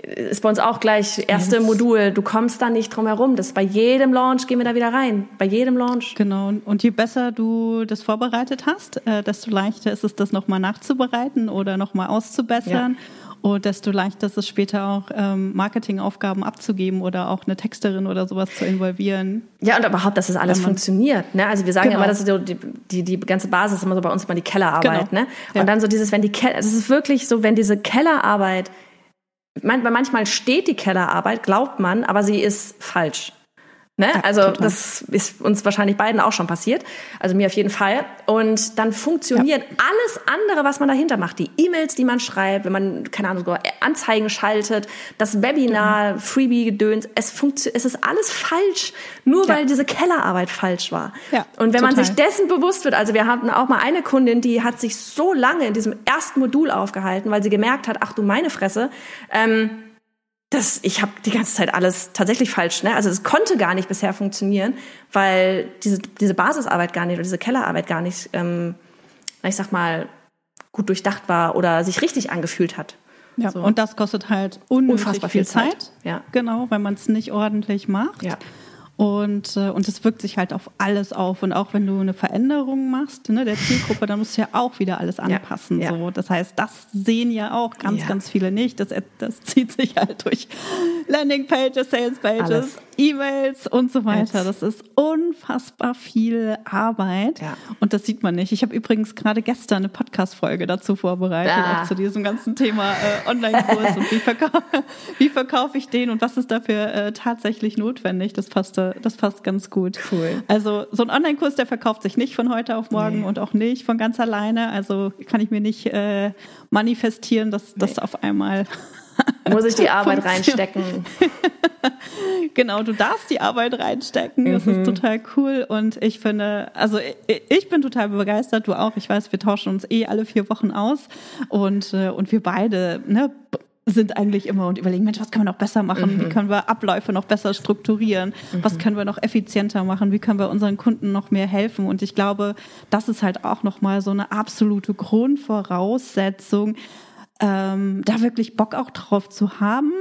ist bei uns auch gleich erste yes. Modul. Du kommst da nicht drum herum. Das bei jedem Launch gehen wir da wieder rein. Bei jedem Launch. Genau. Und je besser du das vorbereitet hast, äh, desto leichter ist es, das nochmal nachzubereiten oder nochmal auszubessern. Ja. Und desto leichter ist es später auch, ähm, Marketingaufgaben abzugeben oder auch eine Texterin oder sowas zu involvieren. Ja, und überhaupt, dass das alles funktioniert. Ne? Also wir sagen genau. ja immer, dass so die, die, die ganze Basis ist immer so bei uns mal die Kellerarbeit. Genau. Ne? Und ja. dann so dieses, wenn die Keller, das ist wirklich so, wenn diese Kellerarbeit manchmal steht die Kellerarbeit, glaubt man, aber sie ist falsch. Ne? Ja, also total. das ist uns wahrscheinlich beiden auch schon passiert, also mir auf jeden Fall. Und dann funktioniert ja. alles andere, was man dahinter macht, die E-Mails, die man schreibt, wenn man keine Ahnung Anzeigen schaltet, das Webinar, mhm. Freebie-Gedöns, es funktioniert, es ist alles falsch, nur ja. weil diese Kellerarbeit falsch war. Ja, Und wenn total. man sich dessen bewusst wird, also wir hatten auch mal eine Kundin, die hat sich so lange in diesem ersten Modul aufgehalten, weil sie gemerkt hat, ach du meine Fresse. Ähm, das, ich habe die ganze Zeit alles tatsächlich falsch. Ne? Also es konnte gar nicht bisher funktionieren, weil diese, diese Basisarbeit gar nicht oder diese Kellerarbeit gar nicht, ähm, ich sag mal, gut durchdacht war oder sich richtig angefühlt hat. Ja, so. und das kostet halt unfassbar viel Zeit. Zeit. Ja. Genau, wenn man es nicht ordentlich macht. Ja. Und, äh, und es wirkt sich halt auf alles auf. Und auch wenn du eine Veränderung machst, ne, der Zielgruppe, dann musst du ja auch wieder alles anpassen. Ja, ja. So. Das heißt, das sehen ja auch ganz, ja. ganz viele nicht. Das, das zieht sich halt durch Landingpages, Salespages, E-Mails und so weiter. Das ist unfassbar viel Arbeit. Und das sieht man nicht. Ich habe übrigens gerade gestern eine Podcast-Folge dazu vorbereitet, ah. auch zu diesem ganzen Thema äh, Online-Kurs und wie, verkau wie verkaufe ich den und was ist dafür äh, tatsächlich notwendig. Das passt da das passt ganz gut. Cool. Also so ein Online-Kurs, der verkauft sich nicht von heute auf morgen nee. und auch nicht von ganz alleine. Also kann ich mir nicht äh, manifestieren, dass das nee. auf einmal muss ich die Arbeit reinstecken. genau, du darfst die Arbeit reinstecken. Das mhm. ist total cool. Und ich finde, also ich, ich, bin total begeistert, du auch. Ich weiß, wir tauschen uns eh alle vier Wochen aus. Und, äh, und wir beide ne, sind eigentlich immer und überlegen, Mensch, was können wir noch besser machen? Mhm. Wie können wir Abläufe noch besser strukturieren? Mhm. Was können wir noch effizienter machen? Wie können wir unseren Kunden noch mehr helfen? Und ich glaube, das ist halt auch nochmal so eine absolute Grundvoraussetzung, ähm, da wirklich Bock auch drauf zu haben,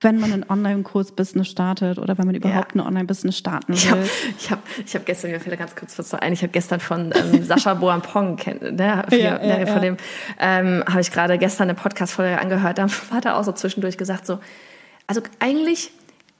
wenn man einen Online-Kurs-Business startet oder wenn man überhaupt ja. ein Online-Business starten will. Ich habe ich hab, ich hab gestern, mir fällt ganz kurz was ein, ich habe gestern von ähm, Sascha Boampong, ne, ja, ja, ne, von dem ähm, habe ich gerade gestern eine Podcast-Folge angehört, da hat er auch so zwischendurch gesagt so, also eigentlich,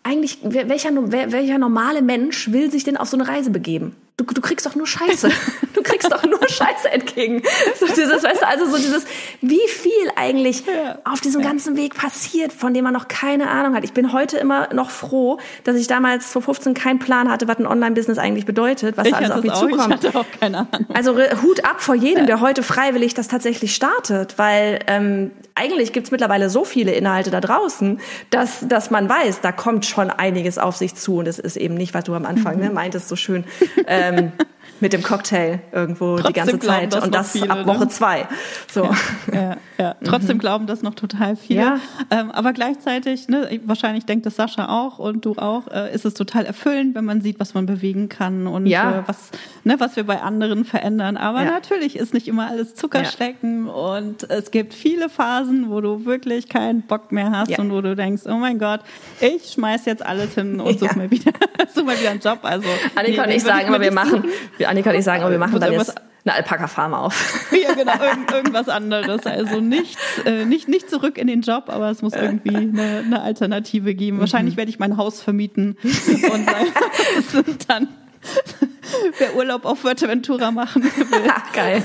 eigentlich, welcher, welcher normale Mensch will sich denn auf so eine Reise begeben? Du, du kriegst doch nur Scheiße. Du kriegst doch nur Scheiße entgegen. So dieses, weißt du, also so dieses, wie viel eigentlich ja. auf diesem ganzen Weg passiert, von dem man noch keine Ahnung hat. Ich bin heute immer noch froh, dass ich damals vor 15 keinen Plan hatte, was ein Online-Business eigentlich bedeutet, was ich da alles auf mich zukommt. Ich hatte auch keine Ahnung. Also Hut ab vor jedem, der heute freiwillig das tatsächlich startet, weil ähm, eigentlich gibt's mittlerweile so viele Inhalte da draußen, dass, dass man weiß, da kommt schon einiges auf sich zu und es ist eben nicht, was du am Anfang ne, mhm. ne, meintest, so schön. Äh, ähm, mit dem Cocktail irgendwo Trotzdem die ganze Zeit und das viele, ab Woche ne? zwei. So. Ja, ja, ja. Trotzdem mhm. glauben das noch total viele. Ja. Ähm, aber gleichzeitig, ne, wahrscheinlich denkt das Sascha auch und du auch, äh, ist es total erfüllend, wenn man sieht, was man bewegen kann und ja. äh, was, ne, was wir bei anderen verändern. Aber natürlich ist nicht immer alles Zuckerschlecken und es gibt viele Phasen, wo du wirklich keinen Bock mehr hast und wo du denkst, oh mein Gott, ich schmeiß jetzt alles hin und suche mir wieder, such mir wieder einen Job. Also Annika nee, und ich sagen immer, wir machen, Annika und ich sagen, aber wir machen dann jetzt eine Alpaka-Farm auf. Ja, genau, irgend, irgendwas anderes. Also nichts, äh, nicht, nicht zurück in den Job, aber es muss irgendwie eine, eine Alternative geben. Wahrscheinlich mhm. werde ich mein Haus vermieten und dann wer Urlaub auf Fuerteventura machen will. Geil.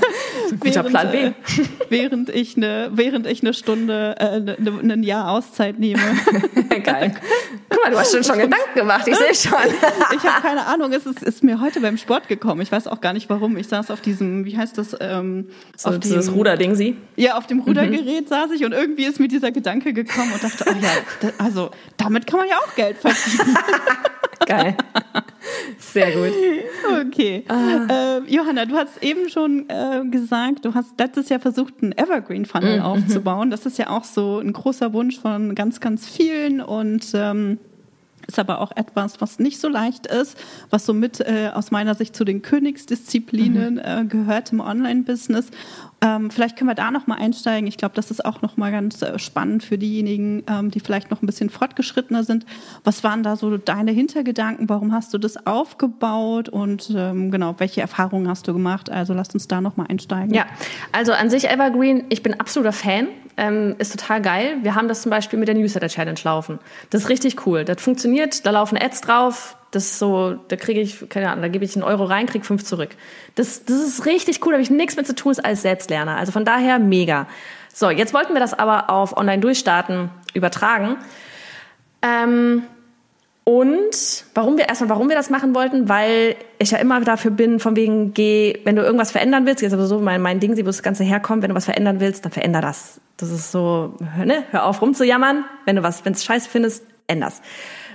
Guter während, Plan B. Äh, während ich eine, während ich eine Stunde, äh, ne, ne, ein Jahr Auszeit nehme. Geil. Guck mal, du hast schon, schon Gedanken gemacht, ich sehe schon. ich habe keine Ahnung, es ist, ist mir heute beim Sport gekommen. Ich weiß auch gar nicht warum. Ich saß auf diesem, wie heißt das? Ähm, so, auf dieses Ruderding, sie? Ja, auf dem Rudergerät mhm. saß ich und irgendwie ist mir dieser Gedanke gekommen und dachte, oh ja, also damit kann man ja auch Geld verdienen. Geil. Sehr gut. Okay. Ah. Äh, Johanna, du hast eben schon äh, gesagt, du hast letztes Jahr versucht, einen Evergreen Funnel mhm. aufzubauen. Das ist ja auch so ein großer Wunsch von ganz, ganz vielen und ähm, ist aber auch etwas, was nicht so leicht ist, was somit äh, aus meiner Sicht zu den Königsdisziplinen mhm. äh, gehört im Online-Business. Ähm, vielleicht können wir da noch mal einsteigen. Ich glaube, das ist auch noch mal ganz äh, spannend für diejenigen, ähm, die vielleicht noch ein bisschen fortgeschrittener sind. Was waren da so deine Hintergedanken? Warum hast du das aufgebaut? Und ähm, genau, welche Erfahrungen hast du gemacht? Also lasst uns da noch mal einsteigen. Ja, also an sich Evergreen, ich bin absoluter Fan. Ähm, ist total geil. Wir haben das zum Beispiel mit der Newsletter Challenge laufen. Das ist richtig cool. Das funktioniert. Da laufen Ads drauf das ist so, da kriege ich, keine Ahnung, da gebe ich einen Euro rein, kriege fünf zurück. Das, das ist richtig cool, da habe ich nichts mit zu tun, ist als Selbstlerner. Also von daher mega. So, jetzt wollten wir das aber auf Online-Durchstarten übertragen. Ähm, und warum wir erstmal, warum wir das machen wollten, weil ich ja immer dafür bin, von wegen, geh, wenn du irgendwas verändern willst, jetzt aber so mein, mein Ding, wo das Ganze herkommt, wenn du was verändern willst, dann veränder das. Das ist so, ne, hör auf rumzujammern. Wenn du was, wenn es scheiße findest, änder's.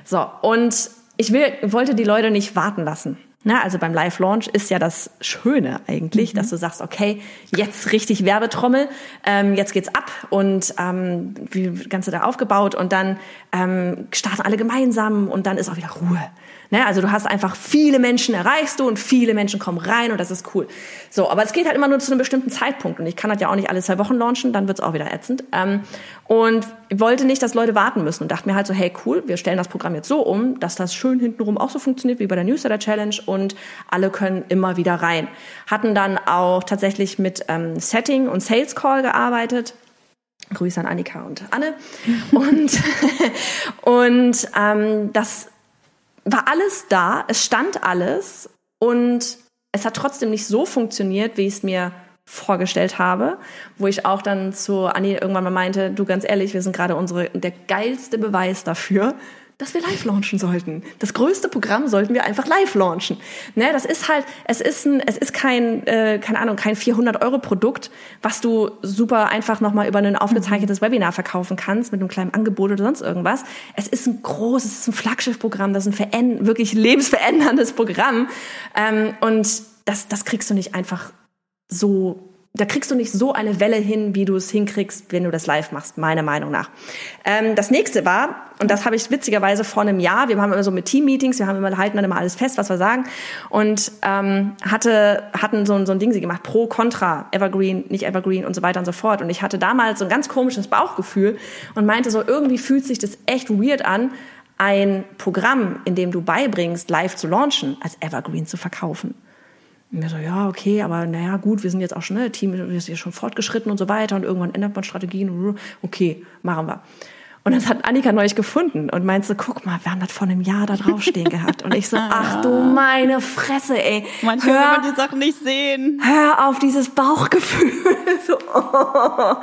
So, und ich will, wollte die Leute nicht warten lassen. Na, also beim Live-Launch ist ja das Schöne eigentlich, mhm. dass du sagst, okay, jetzt richtig Werbetrommel, ähm, jetzt geht's ab und ähm, wie Ganze da aufgebaut und dann ähm, starten alle gemeinsam und dann ist auch wieder Ruhe. Ne? Also du hast einfach viele Menschen erreichst du und viele Menschen kommen rein und das ist cool. So, aber es geht halt immer nur zu einem bestimmten Zeitpunkt und ich kann halt ja auch nicht alle zwei Wochen launchen, dann wird's auch wieder ätzend. Ähm, und wollte nicht, dass Leute warten müssen und dachte mir halt so, hey cool, wir stellen das Programm jetzt so um, dass das schön hintenrum auch so funktioniert wie bei der Newsletter Challenge und alle können immer wieder rein. Hatten dann auch tatsächlich mit ähm, Setting und Sales Call gearbeitet. Grüße an Annika und Anne. und und ähm, das war alles da, es stand alles und es hat trotzdem nicht so funktioniert, wie ich es mir vorgestellt habe, wo ich auch dann zu Anni irgendwann mal meinte, du ganz ehrlich, wir sind gerade unsere der geilste Beweis dafür, dass wir live launchen sollten. Das größte Programm sollten wir einfach live launchen. Ne, das ist halt, es ist ein, es ist kein, äh, keine Ahnung, kein 400 Euro Produkt, was du super einfach nochmal über ein aufgezeichnetes Webinar verkaufen kannst mit einem kleinen Angebot oder sonst irgendwas. Es ist ein großes, es ist ein Flaggschiffprogramm, das ist ein wirklich lebensveränderndes Programm. Ähm, und das, das kriegst du nicht einfach so da kriegst du nicht so eine Welle hin, wie du es hinkriegst, wenn du das live machst, meiner Meinung nach. Ähm, das nächste war, und das habe ich witzigerweise vor einem Jahr, wir haben immer so mit Team-Meetings, wir haben immer, halten dann immer alles fest, was wir sagen, und ähm, hatte, hatten so, so ein Ding sie gemacht, pro, contra, Evergreen, nicht Evergreen und so weiter und so fort. Und ich hatte damals so ein ganz komisches Bauchgefühl und meinte so, irgendwie fühlt sich das echt weird an, ein Programm, in dem du beibringst, live zu launchen, als Evergreen zu verkaufen. Und mir so, ja, okay, aber naja, gut, wir sind jetzt auch schon, ne, Team wir sind ja schon fortgeschritten und so weiter und irgendwann ändert man Strategien. Okay, machen wir. Und das hat Annika neulich gefunden und meinte guck mal, wir haben das vor einem Jahr da draufstehen gehabt. Und ich so, ach du meine Fresse, ey. Manchmal hör, will man die Sachen nicht sehen. Hör auf dieses Bauchgefühl. so, oh.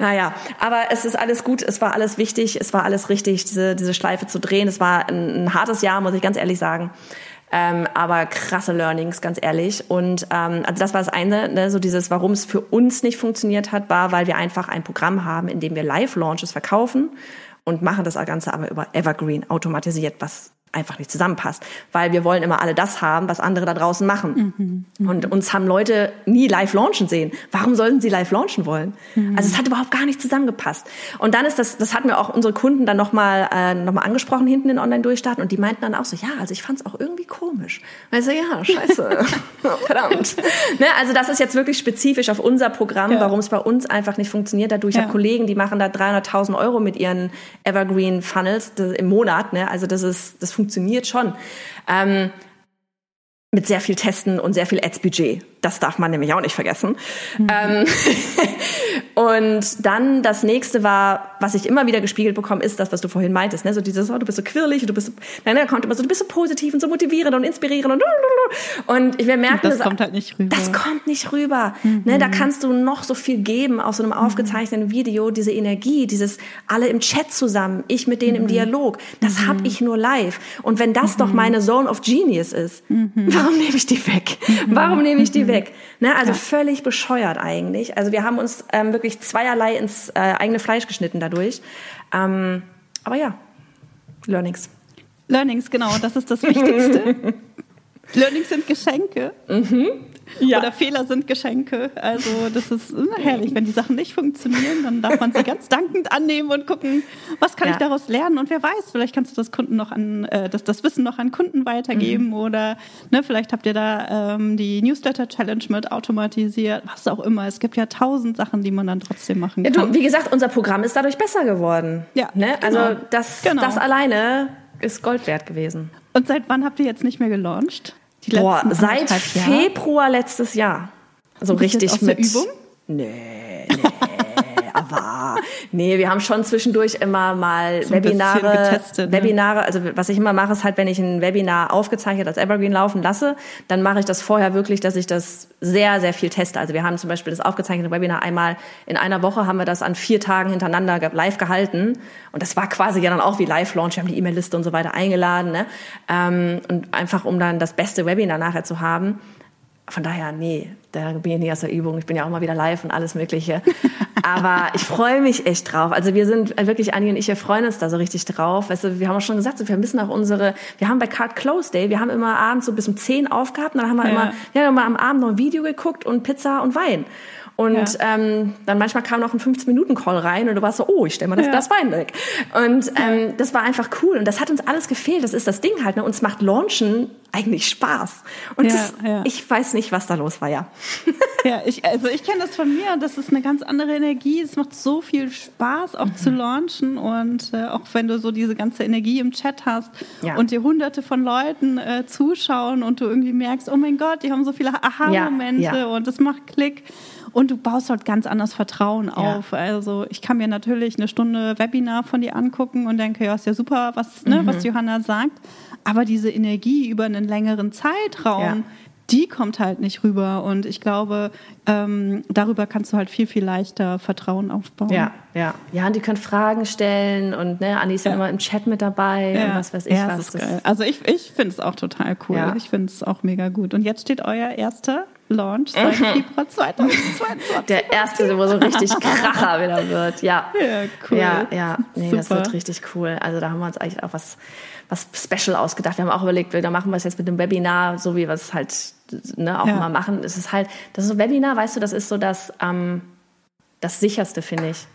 Naja, aber es ist alles gut, es war alles wichtig, es war alles richtig, diese, diese Schleife zu drehen. Es war ein, ein hartes Jahr, muss ich ganz ehrlich sagen. Ähm, aber krasse Learnings, ganz ehrlich. Und ähm, also das war das eine, ne, so dieses, warum es für uns nicht funktioniert hat, war, weil wir einfach ein Programm haben, in dem wir Live-Launches verkaufen und machen das Ganze aber über Evergreen automatisiert, was einfach nicht zusammenpasst, weil wir wollen immer alle das haben, was andere da draußen machen. Mhm, und uns haben Leute nie live launchen sehen. Warum sollten sie live launchen wollen? Mhm. Also es hat überhaupt gar nicht zusammengepasst. Und dann ist das, das hatten wir auch unsere Kunden dann nochmal äh, noch mal angesprochen hinten in Online-Durchstarten und die meinten dann auch so, ja, also ich fand es auch irgendwie komisch. Also ja, scheiße, verdammt. ne, also das ist jetzt wirklich spezifisch auf unser Programm, ja. warum es bei uns einfach nicht funktioniert. Dadurch ja. habe Kollegen, die machen da 300.000 Euro mit ihren Evergreen Funnels im Monat. Ne? Also das ist, das funktioniert funktioniert schon. Ähm, mit sehr viel Testen und sehr viel Ads-Budget. Das darf man nämlich auch nicht vergessen. Mhm. Ähm, und dann das nächste war, was ich immer wieder gespiegelt bekomme, ist das, was du vorhin meintest. Ne? So dieses, oh, du bist so quirlig, du bist so, nein, der kommt immer so, du bist so positiv und so motivierend und inspirierend und und wir merken, das, das kommt halt nicht rüber. Das kommt nicht rüber. Mhm. Ne? Da kannst du noch so viel geben aus so einem mhm. aufgezeichneten Video, diese Energie, dieses alle im Chat zusammen, ich mit denen im mhm. Dialog. Das mhm. habe ich nur live. Und wenn das doch mhm. meine Zone of Genius ist, warum nehme ich die weg? Warum nehme ich die weg? Weg. Ne? Also ja. völlig bescheuert eigentlich. Also wir haben uns ähm, wirklich zweierlei ins äh, eigene Fleisch geschnitten dadurch. Ähm, aber ja, Learnings. Learnings, genau, das ist das Wichtigste. Learnings sind Geschenke. Mhm. Ja. Oder Fehler sind Geschenke. Also das ist äh, herrlich. Wenn die Sachen nicht funktionieren, dann darf man sie ganz dankend annehmen und gucken, was kann ja. ich daraus lernen. Und wer weiß, vielleicht kannst du das Kunden noch an, äh, das, das Wissen noch an Kunden weitergeben mhm. oder ne, vielleicht habt ihr da ähm, die Newsletter Challenge mit automatisiert, was auch immer. Es gibt ja tausend Sachen, die man dann trotzdem machen kann. Ja, du, wie gesagt, unser Programm ist dadurch besser geworden. Ja. Ne? Also genau. das, genau. das alleine ist Gold wert gewesen. Und seit wann habt ihr jetzt nicht mehr gelauncht? Boah, seit Februar letztes Jahr. So richtig mit. Übung? Nee, nee. nee, wir haben schon zwischendurch immer mal so Webinare, getestet, ne? Webinare, also was ich immer mache, ist halt, wenn ich ein Webinar aufgezeichnet als Evergreen laufen lasse, dann mache ich das vorher wirklich, dass ich das sehr, sehr viel teste. Also wir haben zum Beispiel das aufgezeichnete Webinar einmal in einer Woche haben wir das an vier Tagen hintereinander live gehalten und das war quasi ja dann auch wie Live-Launch, wir haben die E-Mail-Liste und so weiter eingeladen ne? Ähm, und einfach, um dann das beste Webinar nachher zu haben von daher, nee, da bin ich nie aus der Übung. Ich bin ja auch mal wieder live und alles Mögliche. Aber ich freue mich echt drauf. Also wir sind wirklich, Anni und ich, wir freuen uns da so richtig drauf. Weißt du, wir haben auch schon gesagt, so, wir müssen auch unsere, wir haben bei Card Close Day, wir haben immer abends so bis um 10 aufgehabt und dann haben wir ja. immer, wir haben immer am Abend noch ein Video geguckt und Pizza und Wein. Und ja. ähm, dann manchmal kam noch ein 15-Minuten-Call rein und du warst so, oh, ich stelle mal das ja. Glas Wein weg. Und ähm, das war einfach cool. Und das hat uns alles gefehlt. Das ist das Ding halt. Ne? Uns macht Launchen eigentlich Spaß. Und ja, das, ja. ich weiß nicht, was da los war, ja. Ja, ich, also ich kenne das von mir. Das ist eine ganz andere Energie. Es macht so viel Spaß, auch mhm. zu launchen. Und äh, auch wenn du so diese ganze Energie im Chat hast ja. und dir hunderte von Leuten äh, zuschauen und du irgendwie merkst, oh mein Gott, die haben so viele Aha-Momente und es macht Klick. Und du baust halt ganz anders Vertrauen ja. auf. Also ich kann mir natürlich eine Stunde Webinar von dir angucken und denke, ja, ist ja super, was, ne, mhm. was Johanna sagt. Aber diese Energie über einen längeren Zeitraum, ja. die kommt halt nicht rüber. Und ich glaube, ähm, darüber kannst du halt viel, viel leichter Vertrauen aufbauen. Ja, ja. Ja, und die können Fragen stellen und ne, Anni ist ja. immer im Chat mit dabei ja. und was weiß ich ja, was. Ist geil. Also ich, ich finde es auch total cool. Ja. Ich finde es auch mega gut. Und jetzt steht euer erster Launch seit mhm. Februar 2022. Der erste, wo so richtig Kracher wieder wird. Ja. Ja, cool. Ja, ja. Nee, Super. das wird richtig cool. Also da haben wir uns eigentlich auch was, was Special ausgedacht. Wir haben auch überlegt, da machen wir es jetzt mit dem Webinar, so wie wir es halt ne, auch ja. mal machen. Es ist halt, das ist so Webinar, weißt du, das ist so das, ähm, das sicherste, finde ich.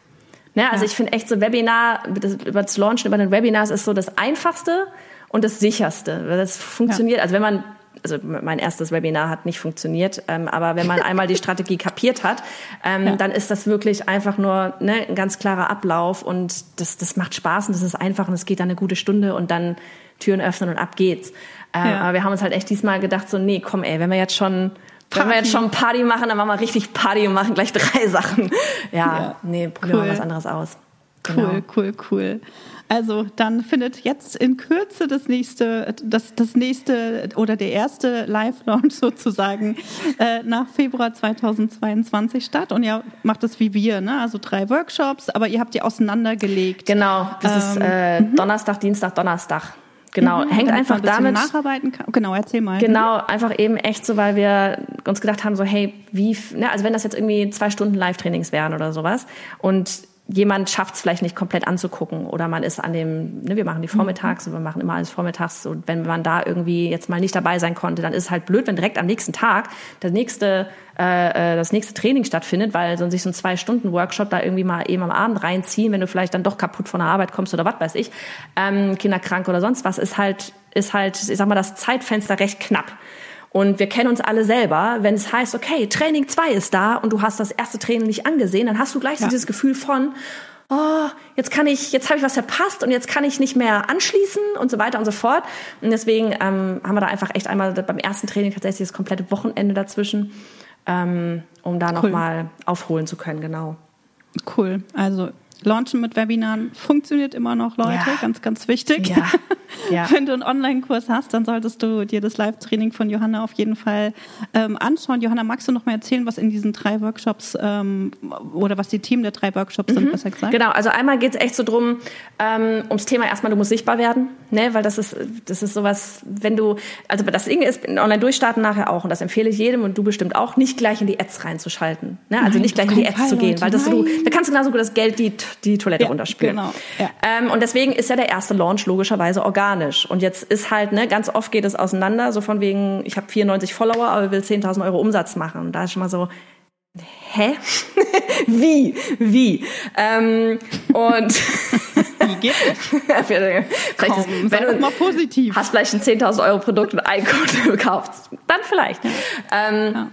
Ne, also ja. ich finde echt so Webinar, das, über das Launchen über den Webinars ist so das einfachste und das sicherste. Das funktioniert, also wenn man also mein erstes Webinar hat nicht funktioniert, ähm, aber wenn man einmal die Strategie kapiert hat, ähm, ja. dann ist das wirklich einfach nur ne, ein ganz klarer Ablauf und das, das macht Spaß und das ist einfach und es geht dann eine gute Stunde und dann Türen öffnen und ab geht's. Ähm, ja. Aber wir haben uns halt echt diesmal gedacht, so nee, komm ey, wenn wir jetzt schon Party. Wenn wir jetzt schon Party machen, dann machen wir richtig Party und machen gleich drei Sachen. Ja, ja. nee, probieren cool. wir was anderes aus. Genau. Cool, cool, cool. Also dann findet jetzt in Kürze das nächste, das, das nächste oder der erste Live-Launch sozusagen äh, nach Februar 2022 statt. Und ihr macht es wie wir, ne? Also drei Workshops, aber ihr habt die auseinandergelegt. Genau, das ähm, ist äh, mhm. Donnerstag, Dienstag, Donnerstag. Genau, mhm, hängt einfach ein damit. Nacharbeiten kann. Genau, erzähl mal. Genau, einfach eben echt so, weil wir uns gedacht haben, so hey, wie, ne, also wenn das jetzt irgendwie zwei Stunden Live-Trainings wären oder sowas und jemand schafft es vielleicht nicht komplett anzugucken oder man ist an dem, ne, wir machen die vormittags und wir machen immer alles vormittags und wenn man da irgendwie jetzt mal nicht dabei sein konnte, dann ist es halt blöd, wenn direkt am nächsten Tag der nächste, äh, äh das nächste Training stattfindet, weil so sich so ein zwei Stunden Workshop da irgendwie mal eben am Abend reinziehen, wenn du vielleicht dann doch kaputt von der Arbeit kommst oder was weiß ich, ähm, kinderkrank oder sonst was, ist halt, ist halt, ich sag mal, das Zeitfenster recht knapp. Und wir kennen uns alle selber, wenn es heißt, okay, Training 2 ist da und du hast das erste Training nicht angesehen, dann hast du gleich ja. dieses Gefühl von, oh, jetzt kann ich, jetzt habe ich was verpasst und jetzt kann ich nicht mehr anschließen und so weiter und so fort. Und deswegen ähm, haben wir da einfach echt einmal beim ersten Training tatsächlich das komplette Wochenende dazwischen, ähm, um da cool. nochmal aufholen zu können, genau. Cool. Also Launchen mit Webinaren funktioniert immer noch, Leute. Ja. Ganz, ganz wichtig. Ja. Ja. Wenn du einen Online-Kurs hast, dann solltest du dir das Live-Training von Johanna auf jeden Fall ähm, anschauen. Johanna, magst du noch mal erzählen, was in diesen drei Workshops ähm, oder was die Themen der drei Workshops mhm. sind, besser gesagt? Genau, also einmal geht es echt so drum, ähm, ums Thema erstmal, du musst sichtbar werden, ne? weil das ist, das ist sowas, wenn du, also das Ding ist, online durchstarten nachher auch und das empfehle ich jedem und du bestimmt auch, nicht gleich in die Ads reinzuschalten. Ne? Also Nein, nicht gleich in die Ads Fall, zu gehen, Leute, weil das du, da kannst du genauso gut das Geld die, die Toilette ja, runterspülen. Genau. Ja. Ähm, und deswegen ist ja der erste Launch logischerweise organisch. Und jetzt ist halt, ne, ganz oft geht es auseinander, so von wegen, ich habe 94 Follower, aber will 10.000 Euro Umsatz machen. Und da ist schon mal so, hä? Wie? Wie? Ähm, und Wie geht das? vielleicht Komm, ist, wenn du mal positiv. hast vielleicht ein 10.000 Euro Produkt und ein Kunde gekauft, dann vielleicht. Ja. Ähm, ja.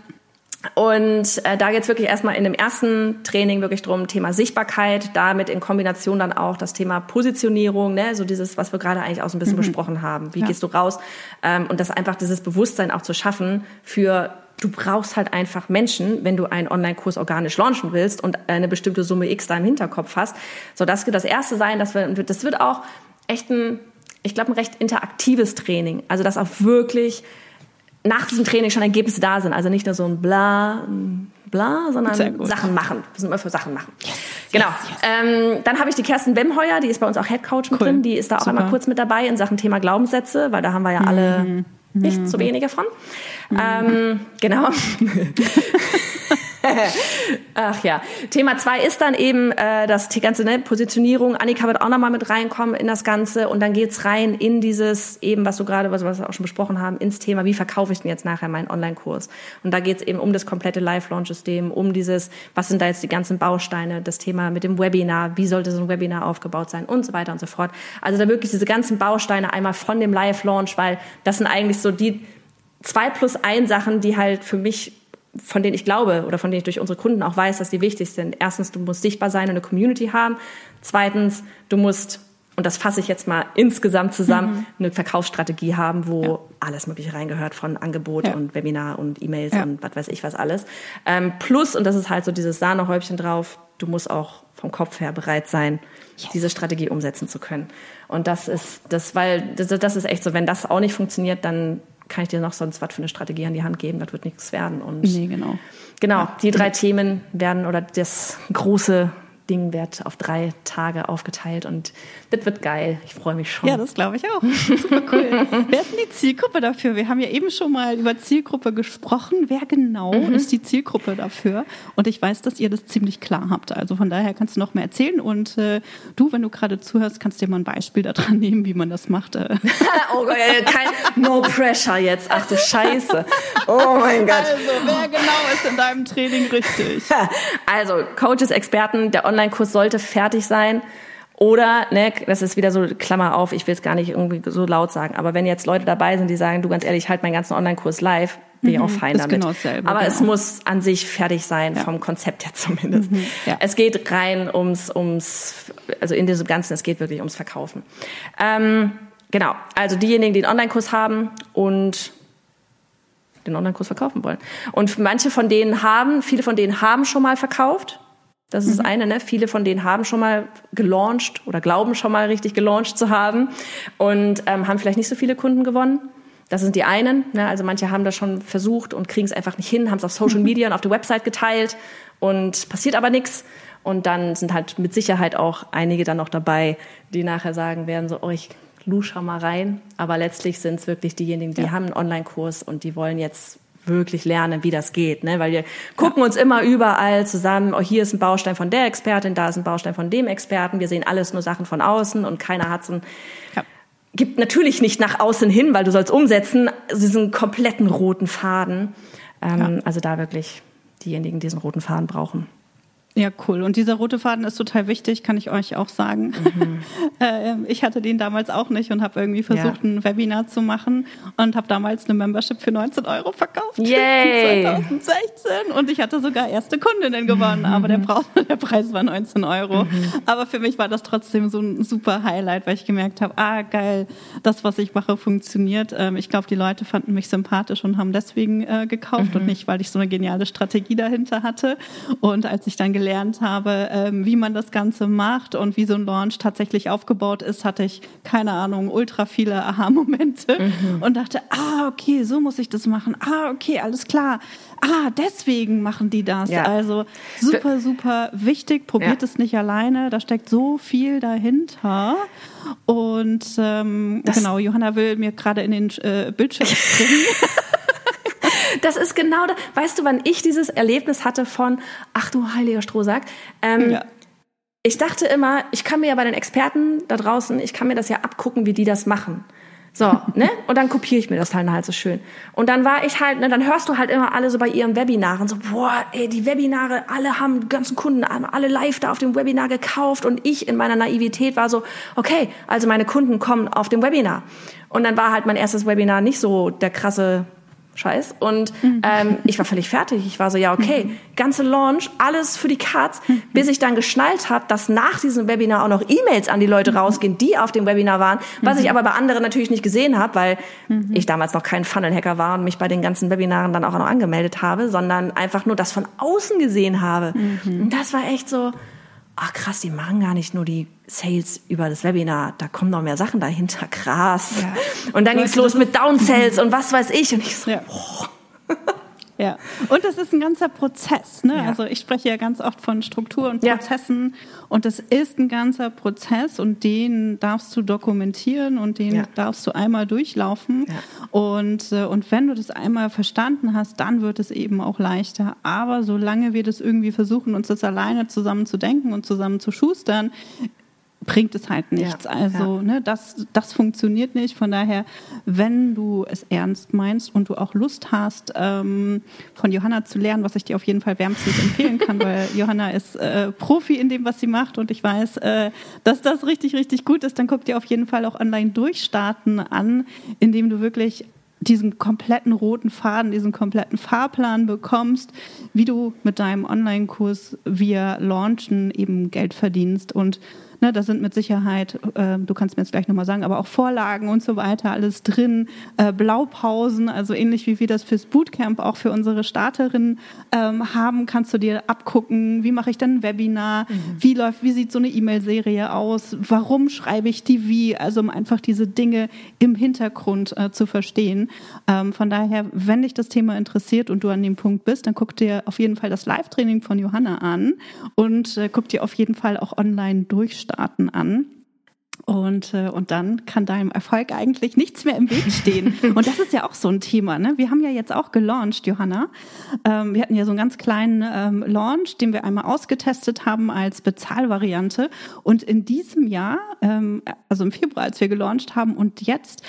Und äh, da geht es wirklich erstmal in dem ersten Training wirklich drum, Thema Sichtbarkeit, damit in Kombination dann auch das Thema Positionierung, ne, so dieses, was wir gerade eigentlich auch so ein bisschen mhm. besprochen haben. Wie ja. gehst du raus? Ähm, und das einfach dieses Bewusstsein auch zu schaffen für du brauchst halt einfach Menschen, wenn du einen Online-Kurs organisch launchen willst und eine bestimmte Summe X da im Hinterkopf hast. So, das wird das erste sein, dass wir, das wird auch echt ein, ich glaube, ein recht interaktives Training. Also, das auch wirklich nach diesem Training schon Ergebnisse da sind. Also nicht nur so ein bla, bla, sondern Sachen machen. Wir sind immer für Sachen machen. Yes, genau. Yes, yes. Ähm, dann habe ich die Kerstin Wemheuer, die ist bei uns auch Head Coach mit cool. drin. Die ist da auch Super. einmal kurz mit dabei in Sachen Thema Glaubenssätze, weil da haben wir ja alle mhm. nicht mhm. zu wenige von. Mhm. Ähm, genau. Ach ja. Thema zwei ist dann eben äh, das die ganze ne, Positionierung. Annika wird auch nochmal mit reinkommen in das Ganze und dann geht's rein in dieses eben, was du gerade, was, wir auch schon besprochen haben, ins Thema, wie verkaufe ich denn jetzt nachher meinen Online-Kurs? Und da geht's eben um das komplette Live-Launch-System, um dieses, was sind da jetzt die ganzen Bausteine, das Thema mit dem Webinar, wie sollte so ein Webinar aufgebaut sein und so weiter und so fort. Also da wirklich diese ganzen Bausteine einmal von dem Live-Launch, weil das sind eigentlich so die zwei plus ein Sachen, die halt für mich von denen ich glaube oder von denen ich durch unsere Kunden auch weiß, dass die wichtig sind. Erstens, du musst sichtbar sein und eine Community haben. Zweitens, du musst, und das fasse ich jetzt mal insgesamt zusammen, mhm. eine Verkaufsstrategie haben, wo ja. alles Mögliche reingehört, von Angebot ja. und Webinar und E-Mails ja. und was weiß ich was alles. Ähm, plus, und das ist halt so dieses Sahnehäubchen drauf, du musst auch vom Kopf her bereit sein, yes. diese Strategie umsetzen zu können. Und das ist das, weil das, das ist echt so, wenn das auch nicht funktioniert, dann kann ich dir noch sonst was für eine Strategie an die Hand geben, das wird nichts werden. Und nee, genau. Genau, die drei Themen werden oder das große Ding wird auf drei Tage aufgeteilt und das wird geil. Ich freue mich schon. Ja, das glaube ich auch. Super cool. Wer ist denn die Zielgruppe dafür? Wir haben ja eben schon mal über Zielgruppe gesprochen. Wer genau mhm. ist die Zielgruppe dafür? Und ich weiß, dass ihr das ziemlich klar habt. Also von daher kannst du noch mehr erzählen. Und äh, du, wenn du gerade zuhörst, kannst dir mal ein Beispiel daran nehmen, wie man das macht. Äh. oh Gott, kein No Pressure jetzt. Ach du Scheiße. Oh mein Gott. Also, wer genau ist in deinem Training richtig? Also, Coaches, Experten, der Online Online-Kurs sollte fertig sein. Oder, ne, das ist wieder so, Klammer auf, ich will es gar nicht irgendwie so laut sagen, aber wenn jetzt Leute dabei sind, die sagen, du ganz ehrlich, ich halte meinen ganzen Online-Kurs live, bin ich auch mhm, fein damit. Genau dasselbe, aber genau. es muss an sich fertig sein, ja. vom Konzept her zumindest. Mhm, ja. Es geht rein ums, ums, also in diesem Ganzen, es geht wirklich ums Verkaufen. Ähm, genau, also diejenigen, die einen Online-Kurs haben und den Online-Kurs verkaufen wollen. Und manche von denen haben, viele von denen haben schon mal verkauft das ist mhm. das eine, ne? Viele von denen haben schon mal gelauncht oder glauben schon mal richtig gelauncht zu haben und ähm, haben vielleicht nicht so viele Kunden gewonnen. Das sind die einen. Ne? Also manche haben das schon versucht und kriegen es einfach nicht hin, haben es auf Social. Media und auf der Website geteilt und passiert aber nichts. Und dann sind halt mit Sicherheit auch einige dann noch dabei, die nachher sagen werden, so, oh, ich lusche mal rein. Aber letztlich sind es wirklich diejenigen, die ja. haben einen Online-Kurs und die wollen jetzt wirklich lernen, wie das geht, ne? Weil wir gucken uns immer überall zusammen, oh, hier ist ein Baustein von der Expertin, da ist ein Baustein von dem Experten. Wir sehen alles nur Sachen von außen und keiner hat so ein ja. gibt natürlich nicht nach außen hin, weil du sollst umsetzen, diesen kompletten roten Faden. Ähm, ja. Also da wirklich diejenigen, die diesen roten Faden brauchen. Ja, cool. Und dieser rote Faden ist total wichtig, kann ich euch auch sagen. Mhm. Ähm, ich hatte den damals auch nicht und habe irgendwie versucht, ja. ein Webinar zu machen und habe damals eine Membership für 19 Euro verkauft. Yay! 2016. Und ich hatte sogar erste Kundinnen gewonnen, mhm. aber der, der, Preis war 19 Euro. Mhm. Aber für mich war das trotzdem so ein super Highlight, weil ich gemerkt habe, ah, geil, das, was ich mache, funktioniert. Ähm, ich glaube, die Leute fanden mich sympathisch und haben deswegen äh, gekauft und mhm. nicht, weil ich so eine geniale Strategie dahinter hatte. Und als ich dann gelernt gelernt habe, ähm, wie man das Ganze macht und wie so ein Launch tatsächlich aufgebaut ist, hatte ich keine Ahnung, ultra viele Aha-Momente mhm. und dachte, ah, okay, so muss ich das machen. Ah, okay, alles klar. Ah, deswegen machen die das. Ja. Also super, super wichtig. Probiert ja. es nicht alleine. Da steckt so viel dahinter. Und ähm, genau, Johanna will mir gerade in den äh, Bildschirm springen. Das ist genau das. Weißt du, wann ich dieses Erlebnis hatte von, ach du heiliger Strohsack, ähm, ja. ich dachte immer, ich kann mir ja bei den Experten da draußen, ich kann mir das ja abgucken, wie die das machen. So, ne? Und dann kopiere ich mir das halt halt so schön. Und dann war ich halt, ne, dann hörst du halt immer alle so bei ihren Webinaren so, boah, ey, die Webinare, alle haben, die ganzen Kunden, alle live da auf dem Webinar gekauft und ich in meiner Naivität war so, okay, also meine Kunden kommen auf dem Webinar. Und dann war halt mein erstes Webinar nicht so der krasse Scheiß. Und mhm. ähm, ich war völlig fertig. Ich war so, ja, okay, mhm. ganze Launch, alles für die Katz, mhm. bis ich dann geschnallt habe, dass nach diesem Webinar auch noch E-Mails an die Leute rausgehen, die auf dem Webinar waren, was ich aber bei anderen natürlich nicht gesehen habe, weil ich damals noch kein Funnel-Hacker war und mich bei den ganzen Webinaren dann auch noch angemeldet habe, sondern einfach nur das von außen gesehen habe. Und das war echt so, ach krass, die machen gar nicht nur die Sales über das Webinar, da kommen noch mehr Sachen dahinter, krass. Ja. Und dann ging's los mit Downsells und was weiß ich. Und ich so, ja. oh. Ja, und das ist ein ganzer Prozess. Ne? Ja. Also ich spreche ja ganz oft von Struktur und Prozessen ja. und das ist ein ganzer Prozess und den darfst du dokumentieren und den ja. darfst du einmal durchlaufen. Und, äh, und wenn du das einmal verstanden hast, dann wird es eben auch leichter. Aber solange wir das irgendwie versuchen, uns das alleine zusammen zu denken und zusammen zu schustern, bringt es halt nichts. Ja, also ja. Ne, das, das funktioniert nicht. Von daher, wenn du es ernst meinst und du auch Lust hast, ähm, von Johanna zu lernen, was ich dir auf jeden Fall wärmstens empfehlen kann, weil Johanna ist äh, Profi in dem, was sie macht und ich weiß, äh, dass das richtig, richtig gut ist, dann guck dir auf jeden Fall auch online durchstarten an, indem du wirklich diesen kompletten roten Faden, diesen kompletten Fahrplan bekommst, wie du mit deinem Online-Kurs via Launchen eben Geld verdienst und Ne, da sind mit Sicherheit, äh, du kannst mir jetzt gleich nochmal sagen, aber auch Vorlagen und so weiter, alles drin. Äh, Blaupausen, also ähnlich wie wir das fürs Bootcamp auch für unsere Starterinnen ähm, haben, kannst du dir abgucken, wie mache ich dann ein Webinar, mhm. wie läuft, wie sieht so eine E-Mail-Serie aus, warum schreibe ich die wie, also um einfach diese Dinge im Hintergrund äh, zu verstehen. Ähm, von daher, wenn dich das Thema interessiert und du an dem Punkt bist, dann guck dir auf jeden Fall das Live-Training von Johanna an und äh, guck dir auf jeden Fall auch online durch starten an. Und, äh, und dann kann deinem Erfolg eigentlich nichts mehr im Weg stehen. Und das ist ja auch so ein Thema. Ne? Wir haben ja jetzt auch gelauncht, Johanna. Ähm, wir hatten ja so einen ganz kleinen ähm, Launch, den wir einmal ausgetestet haben als Bezahlvariante. Und in diesem Jahr, ähm, also im Februar, als wir gelauncht haben und jetzt,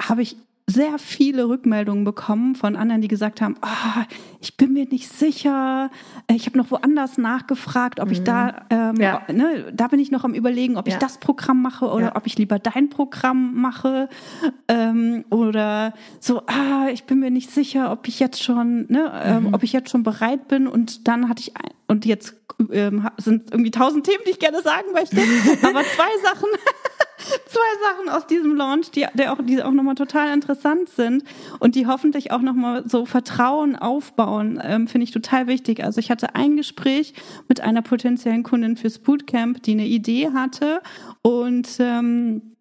habe ich sehr viele Rückmeldungen bekommen von anderen, die gesagt haben, oh, ich bin mir nicht sicher, ich habe noch woanders nachgefragt, ob mhm. ich da, ähm, ja. ne, da bin ich noch am überlegen, ob ja. ich das Programm mache oder ja. ob ich lieber dein Programm mache ähm, oder so, ah, ich bin mir nicht sicher, ob ich jetzt schon, ne, ähm, mhm. ob ich jetzt schon bereit bin und dann hatte ich ein, und jetzt ähm, sind irgendwie tausend Themen, die ich gerne sagen möchte, aber zwei Sachen zwei Sachen aus diesem Launch, die, die auch, die auch nochmal total interessant sind und die hoffentlich auch nochmal so Vertrauen aufbauen, ähm, finde ich total wichtig. Also ich hatte ein Gespräch mit einer potenziellen Kundin fürs Bootcamp, die eine Idee hatte und ähm,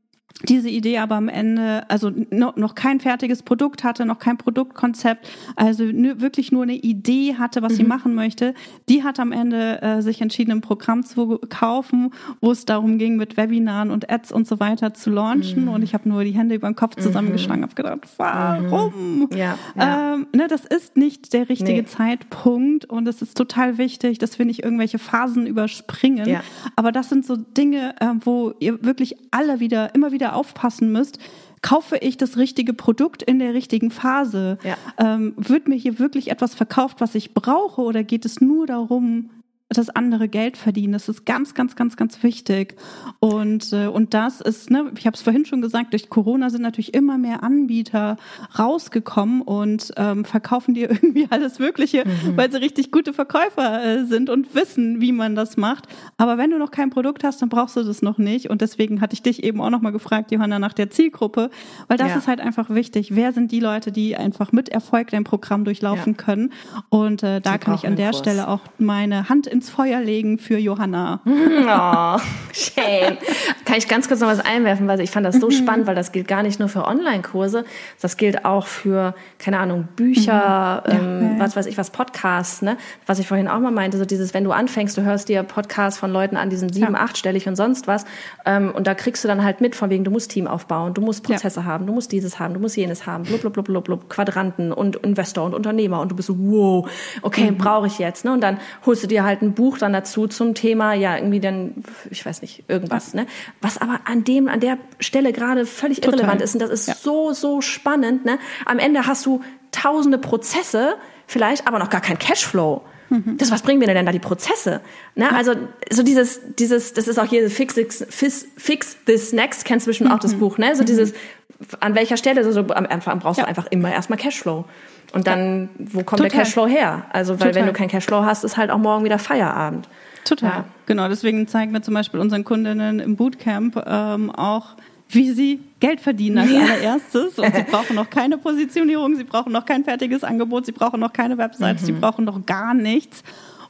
diese Idee aber am Ende, also noch kein fertiges Produkt hatte, noch kein Produktkonzept, also wirklich nur eine Idee hatte, was mhm. sie machen möchte, die hat am Ende äh, sich entschieden, ein Programm zu kaufen, wo es darum ging, mit Webinaren und Ads und so weiter zu launchen. Mhm. Und ich habe nur die Hände über den Kopf zusammengeschlagen, mhm. habe gedacht, warum? Mhm. Ja, ja. Ähm, ne, das ist nicht der richtige nee. Zeitpunkt und es ist total wichtig, dass wir nicht irgendwelche Phasen überspringen. Ja. Aber das sind so Dinge, äh, wo ihr wirklich alle wieder, immer wieder wieder aufpassen müsst, kaufe ich das richtige Produkt in der richtigen Phase? Ja. Ähm, wird mir hier wirklich etwas verkauft, was ich brauche, oder geht es nur darum, das andere Geld verdienen. Das ist ganz, ganz, ganz, ganz wichtig. Und, äh, und das ist, ne, ich habe es vorhin schon gesagt, durch Corona sind natürlich immer mehr Anbieter rausgekommen und ähm, verkaufen dir irgendwie alles Mögliche, mhm. weil sie richtig gute Verkäufer äh, sind und wissen, wie man das macht. Aber wenn du noch kein Produkt hast, dann brauchst du das noch nicht. Und deswegen hatte ich dich eben auch nochmal gefragt, Johanna, nach der Zielgruppe, weil das ja. ist halt einfach wichtig. Wer sind die Leute, die einfach mit Erfolg dein Programm durchlaufen ja. können? Und äh, da kann ich an der Kurs. Stelle auch meine Hand ins Feuer legen für Johanna. Oh, shame. Kann ich ganz kurz noch was einwerfen, weil ich fand das so mhm. spannend, weil das gilt gar nicht nur für Online-Kurse, das gilt auch für, keine Ahnung, Bücher, mhm. ähm, ja, was weiß ich was, Podcasts, ne? Was ich vorhin auch mal meinte, so dieses, wenn du anfängst, du hörst dir Podcasts von Leuten an, die sind sieben, ja. achtstellig und sonst was, ähm, und da kriegst du dann halt mit, von wegen, du musst Team aufbauen, du musst Prozesse ja. haben, du musst dieses haben, du musst jenes haben, blub, blub, blub, blub, blub, Quadranten und Investor und Unternehmer und du bist so, wow, okay, mhm. brauche ich jetzt, ne? Und dann holst du dir halt ein Buch dann dazu zum Thema, ja, irgendwie dann, ich weiß nicht, irgendwas, ne? Was aber an dem, an der Stelle gerade völlig Total. irrelevant ist. Und das ist ja. so, so spannend, ne? Am Ende hast du tausende Prozesse, vielleicht, aber noch gar kein Cashflow. Mhm. Das, was bringen mir denn da die Prozesse? Ne? Ja. Also so dieses, dieses, das ist auch hier Fix, Fix, Fix This Next, kennst du bestimmt mhm. auch das mhm. Buch, ne? So mhm. dieses, an welcher Stelle, so, am Anfang brauchst ja. du einfach immer erstmal Cashflow. Und dann, wo kommt Total. der Cashflow her? Also, weil Total. wenn du keinen Cashflow hast, ist halt auch morgen wieder Feierabend. Total. Ja. Genau, deswegen zeigen wir zum Beispiel unseren Kundinnen im Bootcamp ähm, auch, wie sie Geld verdienen als allererstes. Und sie brauchen noch keine Positionierung, sie brauchen noch kein fertiges Angebot, sie brauchen noch keine Website, mhm. sie brauchen noch gar nichts.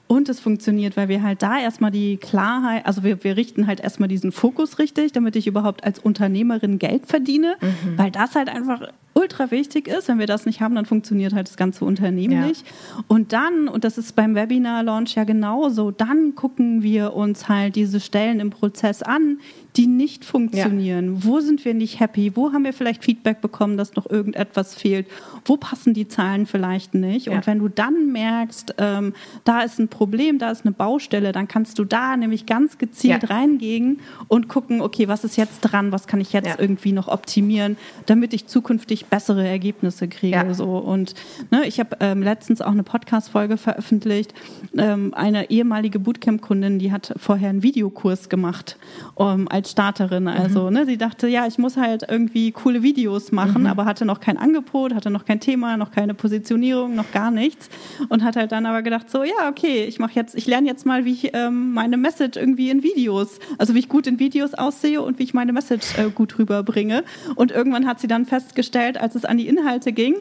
Und es funktioniert, weil wir halt da erstmal die Klarheit, also wir, wir richten halt erstmal diesen Fokus richtig, damit ich überhaupt als Unternehmerin Geld verdiene, mhm. weil das halt einfach ultra wichtig ist. Wenn wir das nicht haben, dann funktioniert halt das ganze Unternehmen ja. nicht. Und dann, und das ist beim Webinar-Launch ja genauso, dann gucken wir uns halt diese Stellen im Prozess an, die nicht funktionieren. Ja. Wo sind wir nicht happy? Wo haben wir vielleicht Feedback bekommen, dass noch irgendetwas fehlt? Wo passen die Zahlen vielleicht nicht? Ja. Und wenn du dann merkst, ähm, da ist ein Problem, da ist eine Baustelle, dann kannst du da nämlich ganz gezielt ja. reingehen und gucken, okay, was ist jetzt dran? Was kann ich jetzt irgendwie noch optimieren, damit ich zukünftig bessere Ergebnisse kriege? So. Und ne, ich habe ähm, letztens auch eine Podcast-Folge veröffentlicht. Ähm, eine ehemalige Bootcamp-Kundin, die hat vorher einen Videokurs gemacht um, als Starterin. Also, mhm. ne, sie dachte, ja, ich muss halt irgendwie coole Videos machen, mhm. aber hatte noch kein Angebot, hatte noch kein Thema, noch keine Positionierung, noch gar nichts und hat halt dann aber gedacht, so, ja, okay, ich mache jetzt, ich lerne jetzt mal, wie ich ähm, meine Message irgendwie in Videos, also wie ich gut in Videos aussehe und wie ich meine Message äh, gut rüberbringe. Und irgendwann hat sie dann festgestellt, als es an die Inhalte ging,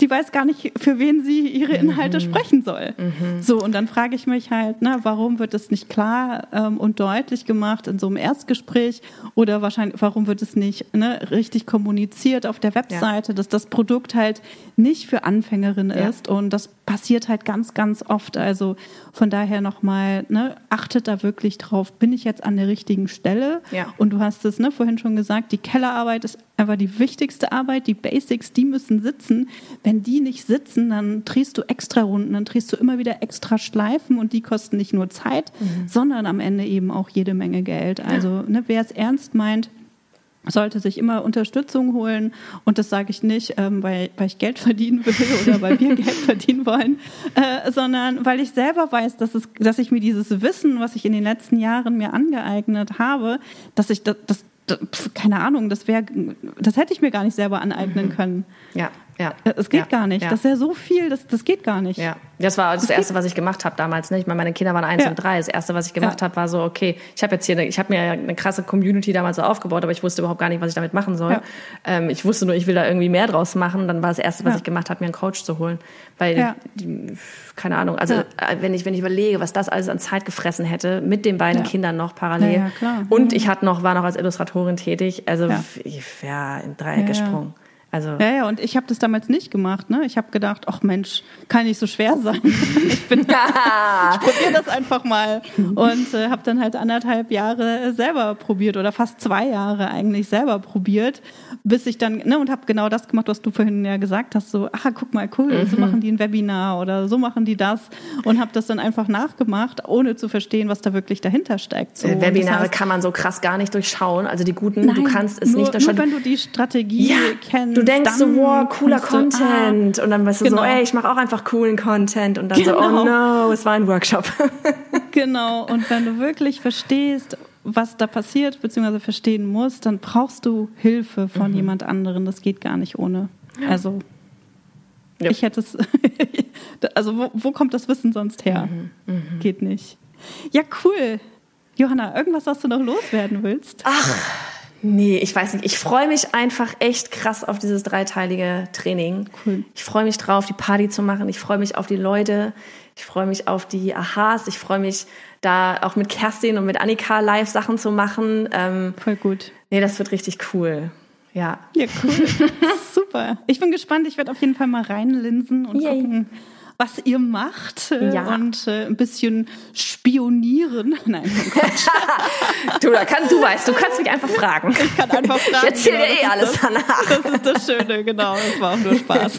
die weiß gar nicht, für wen sie ihre Inhalte mhm. sprechen soll. Mhm. So, und dann frage ich mich halt, ne, warum wird es nicht klar ähm, und deutlich gemacht in so einem Erstgespräch oder wahrscheinlich, warum wird es nicht ne, richtig kommuniziert auf der Webseite, ja. dass das Produkt halt nicht für Anfängerinnen ja. ist und das passiert halt ganz, ganz oft. Also von daher nochmal, ne, achtet da wirklich drauf, bin ich jetzt an der richtigen Stelle? Ja. Und du hast es ne, vorhin schon gesagt, die Kellerarbeit ist einfach die wichtigste Arbeit, die Basics, die müssen sitzen. Wenn die nicht sitzen, dann drehst du extra Runden, dann drehst du immer wieder extra Schleifen und die kosten nicht nur Zeit, mhm. sondern am Ende eben auch jede Menge Geld. Also ne, wer es ernst meint, sollte sich immer Unterstützung holen. Und das sage ich nicht, ähm, weil, weil ich Geld verdienen will oder weil wir Geld verdienen wollen, äh, sondern weil ich selber weiß, dass, es, dass ich mir dieses Wissen, was ich in den letzten Jahren mir angeeignet habe, dass ich das, das keine Ahnung, das wäre, das hätte ich mir gar nicht selber aneignen mhm. können. Ja. Ja. Es geht ja. gar nicht. Ja. Das ist ja so viel, das, das geht gar nicht. Ja. Das war das, das Erste, was ich gemacht habe damals. Ne? Ich meine, meine Kinder waren eins ja. und drei. Das Erste, was ich gemacht ja. habe, war so, okay, ich habe jetzt hier, eine, ich habe mir eine krasse Community damals so aufgebaut, aber ich wusste überhaupt gar nicht, was ich damit machen soll. Ähm, ich wusste nur, ich will da irgendwie mehr draus machen. Dann war das Erste, was ich gemacht habe, mir einen Coach zu holen. Weil, die, keine Ahnung, also äh, wenn, ich, wenn ich überlege, was das alles an Zeit gefressen hätte, mit den beiden Kindern noch parallel. Und ich hatte noch, war noch als Illustratorin tätig. Also ich wäre in Dreieck gesprungen. Also ja, ja, und ich habe das damals nicht gemacht. Ne? Ich habe gedacht, ach Mensch, kann nicht so schwer sein. ich bin, ich probiere das einfach mal und äh, habe dann halt anderthalb Jahre selber probiert oder fast zwei Jahre eigentlich selber probiert, bis ich dann ne und habe genau das gemacht, was du vorhin ja gesagt hast. So, ah, guck mal, cool, mhm. so machen die ein Webinar oder so machen die das und habe das dann einfach nachgemacht, ohne zu verstehen, was da wirklich dahinter steckt. So, äh, Webinare das heißt, kann man so krass gar nicht durchschauen. Also die guten, nein, du kannst es nur, nicht durchschauen. Nur wenn du die Strategie ja, kennst Du denkst so, wow, cooler Content. Du, ah, und dann weißt du genau. so, ey, ich mache auch einfach coolen Content. Und dann genau. so, oh genau. no, es war ein Workshop. genau. Und wenn du wirklich verstehst, was da passiert, beziehungsweise verstehen musst, dann brauchst du Hilfe von mhm. jemand anderen. Das geht gar nicht ohne. Also, ja. ich hätte es, also wo, wo, kommt das Wissen sonst her? Mhm. Mhm. Geht nicht. Ja, cool. Johanna, irgendwas, was du noch loswerden willst? Ach, Nee, ich weiß nicht. Ich freue mich einfach echt krass auf dieses dreiteilige Training. Cool. Ich freue mich drauf, die Party zu machen. Ich freue mich auf die Leute. Ich freue mich auf die Aha's. Ich freue mich, da auch mit Kerstin und mit Annika live Sachen zu machen. Ähm, Voll gut. Nee, das wird richtig cool. Ja. Ja, cool. Super. Ich bin gespannt. Ich werde auf jeden Fall mal reinlinsen und Yay. gucken, was ihr macht äh, ja. und äh, ein bisschen spionieren. Nein, Quatsch. du, da kann, du weißt, du kannst mich einfach fragen. Ich kann einfach fragen. Ich erzähle genau, dir eh alles das, danach. Das ist das Schöne, genau. Das war auch nur Spaß.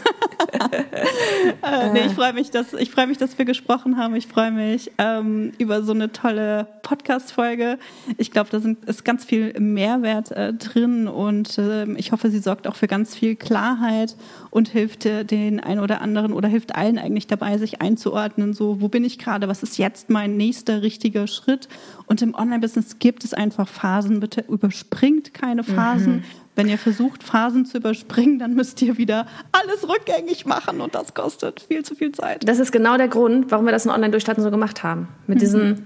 äh, nee, ich freue mich, dass ich freue mich, dass wir gesprochen haben. Ich freue mich ähm, über so eine tolle Podcast-Folge. Ich glaube, da sind, ist ganz viel Mehrwert äh, drin und äh, ich hoffe, sie sorgt auch für ganz viel Klarheit und hilft den einen oder anderen oder hilft allen eigentlich dabei, sich einzuordnen, so wo bin ich gerade, was ist jetzt mein nächster richtiger Schritt. Und im Online-Business gibt es einfach Phasen. Bitte überspringt keine Phasen. Mhm. Wenn ihr versucht, Phasen zu überspringen, dann müsst ihr wieder alles rückgängig machen und das kostet viel zu viel Zeit. Das ist genau der Grund, warum wir das in Online-Durchstarten so gemacht haben. Mit mhm. diesem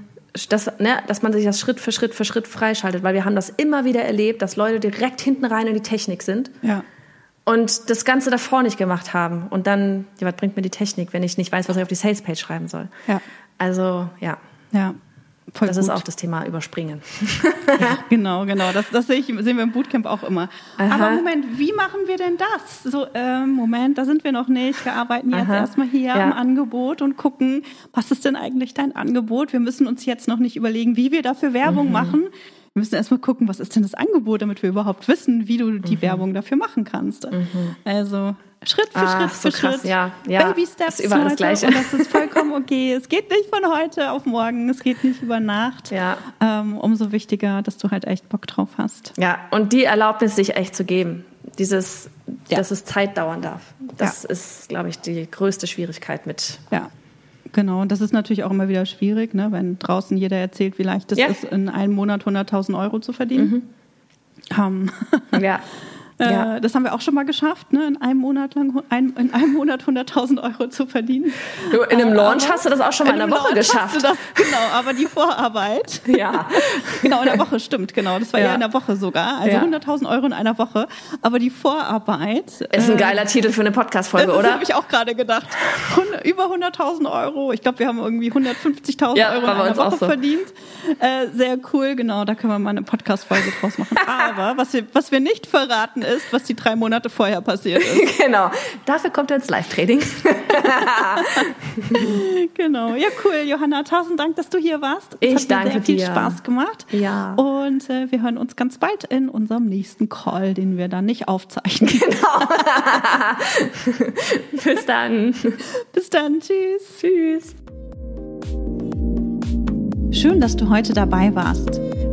dass, ne, dass man sich das Schritt für Schritt für Schritt freischaltet, weil wir haben das immer wieder erlebt, dass Leute direkt hinten rein in die Technik sind. Ja und das Ganze davor nicht gemacht haben. Und dann, ja, was bringt mir die Technik, wenn ich nicht weiß, was ich auf die Salespage schreiben soll? Ja. Also, ja. Ja. Voll das gut. ist auch das Thema Überspringen. ja, genau, genau. Das, das sehe ich, sehen wir im Bootcamp auch immer. Aha. Aber Moment, wie machen wir denn das? So, ähm, Moment, da sind wir noch nicht. Wir arbeiten jetzt Aha. erstmal hier ja. am Angebot und gucken, was ist denn eigentlich dein Angebot? Wir müssen uns jetzt noch nicht überlegen, wie wir dafür Werbung mhm. machen. Wir müssen erstmal gucken, was ist denn das Angebot, damit wir überhaupt wissen, wie du die mhm. Werbung dafür machen kannst. Mhm. Also Schritt für ah, Schritt für so Schritt. Krass, ja, ja. Baby Steps. Ist überall das Gleiche. Und das ist vollkommen okay. es geht nicht von heute auf morgen, es geht nicht über Nacht. Ja. Ähm, umso wichtiger, dass du halt echt Bock drauf hast. Ja, und die Erlaubnis sich echt zu geben. Dieses, ja. dass es Zeit dauern darf. Das ja. ist, glaube ich, die größte Schwierigkeit mit. Ja. Genau, und das ist natürlich auch immer wieder schwierig, ne? wenn draußen jeder erzählt, wie leicht es ja. ist, in einem Monat 100.000 Euro zu verdienen. Mhm. Um. ja. Ja. Äh, das haben wir auch schon mal geschafft, ne? in einem Monat lang ein, in einem Monat 100.000 Euro zu verdienen. Du, in einem Launch aber, hast du das auch schon mal in einer Woche Launch geschafft. Das, genau, aber die Vorarbeit. Ja. genau, in der Woche, stimmt, genau. Das war ja, ja in der Woche sogar. Also ja. 100.000 Euro in einer Woche. Aber die Vorarbeit. Ist ein äh, geiler Titel für eine Podcast-Folge, oder? Das habe ich auch gerade gedacht. über 100.000 Euro. Ich glaube, wir haben irgendwie 150.000 ja, Euro in einer Woche so. verdient. Äh, sehr cool, genau. Da können wir mal eine Podcast-Folge draus machen. Aber was wir, was wir nicht verraten ist, was die drei Monate vorher passiert ist. genau. Dafür kommt jetzt Live-Trading. genau. Ja, cool, Johanna. Tausend Dank, dass du hier warst. Es ich hat danke sehr viel Spaß gemacht. Ja. Und äh, wir hören uns ganz bald in unserem nächsten Call, den wir dann nicht aufzeichnen. Genau. Bis dann. Bis dann. Tschüss. Tschüss. Schön, dass du heute dabei warst.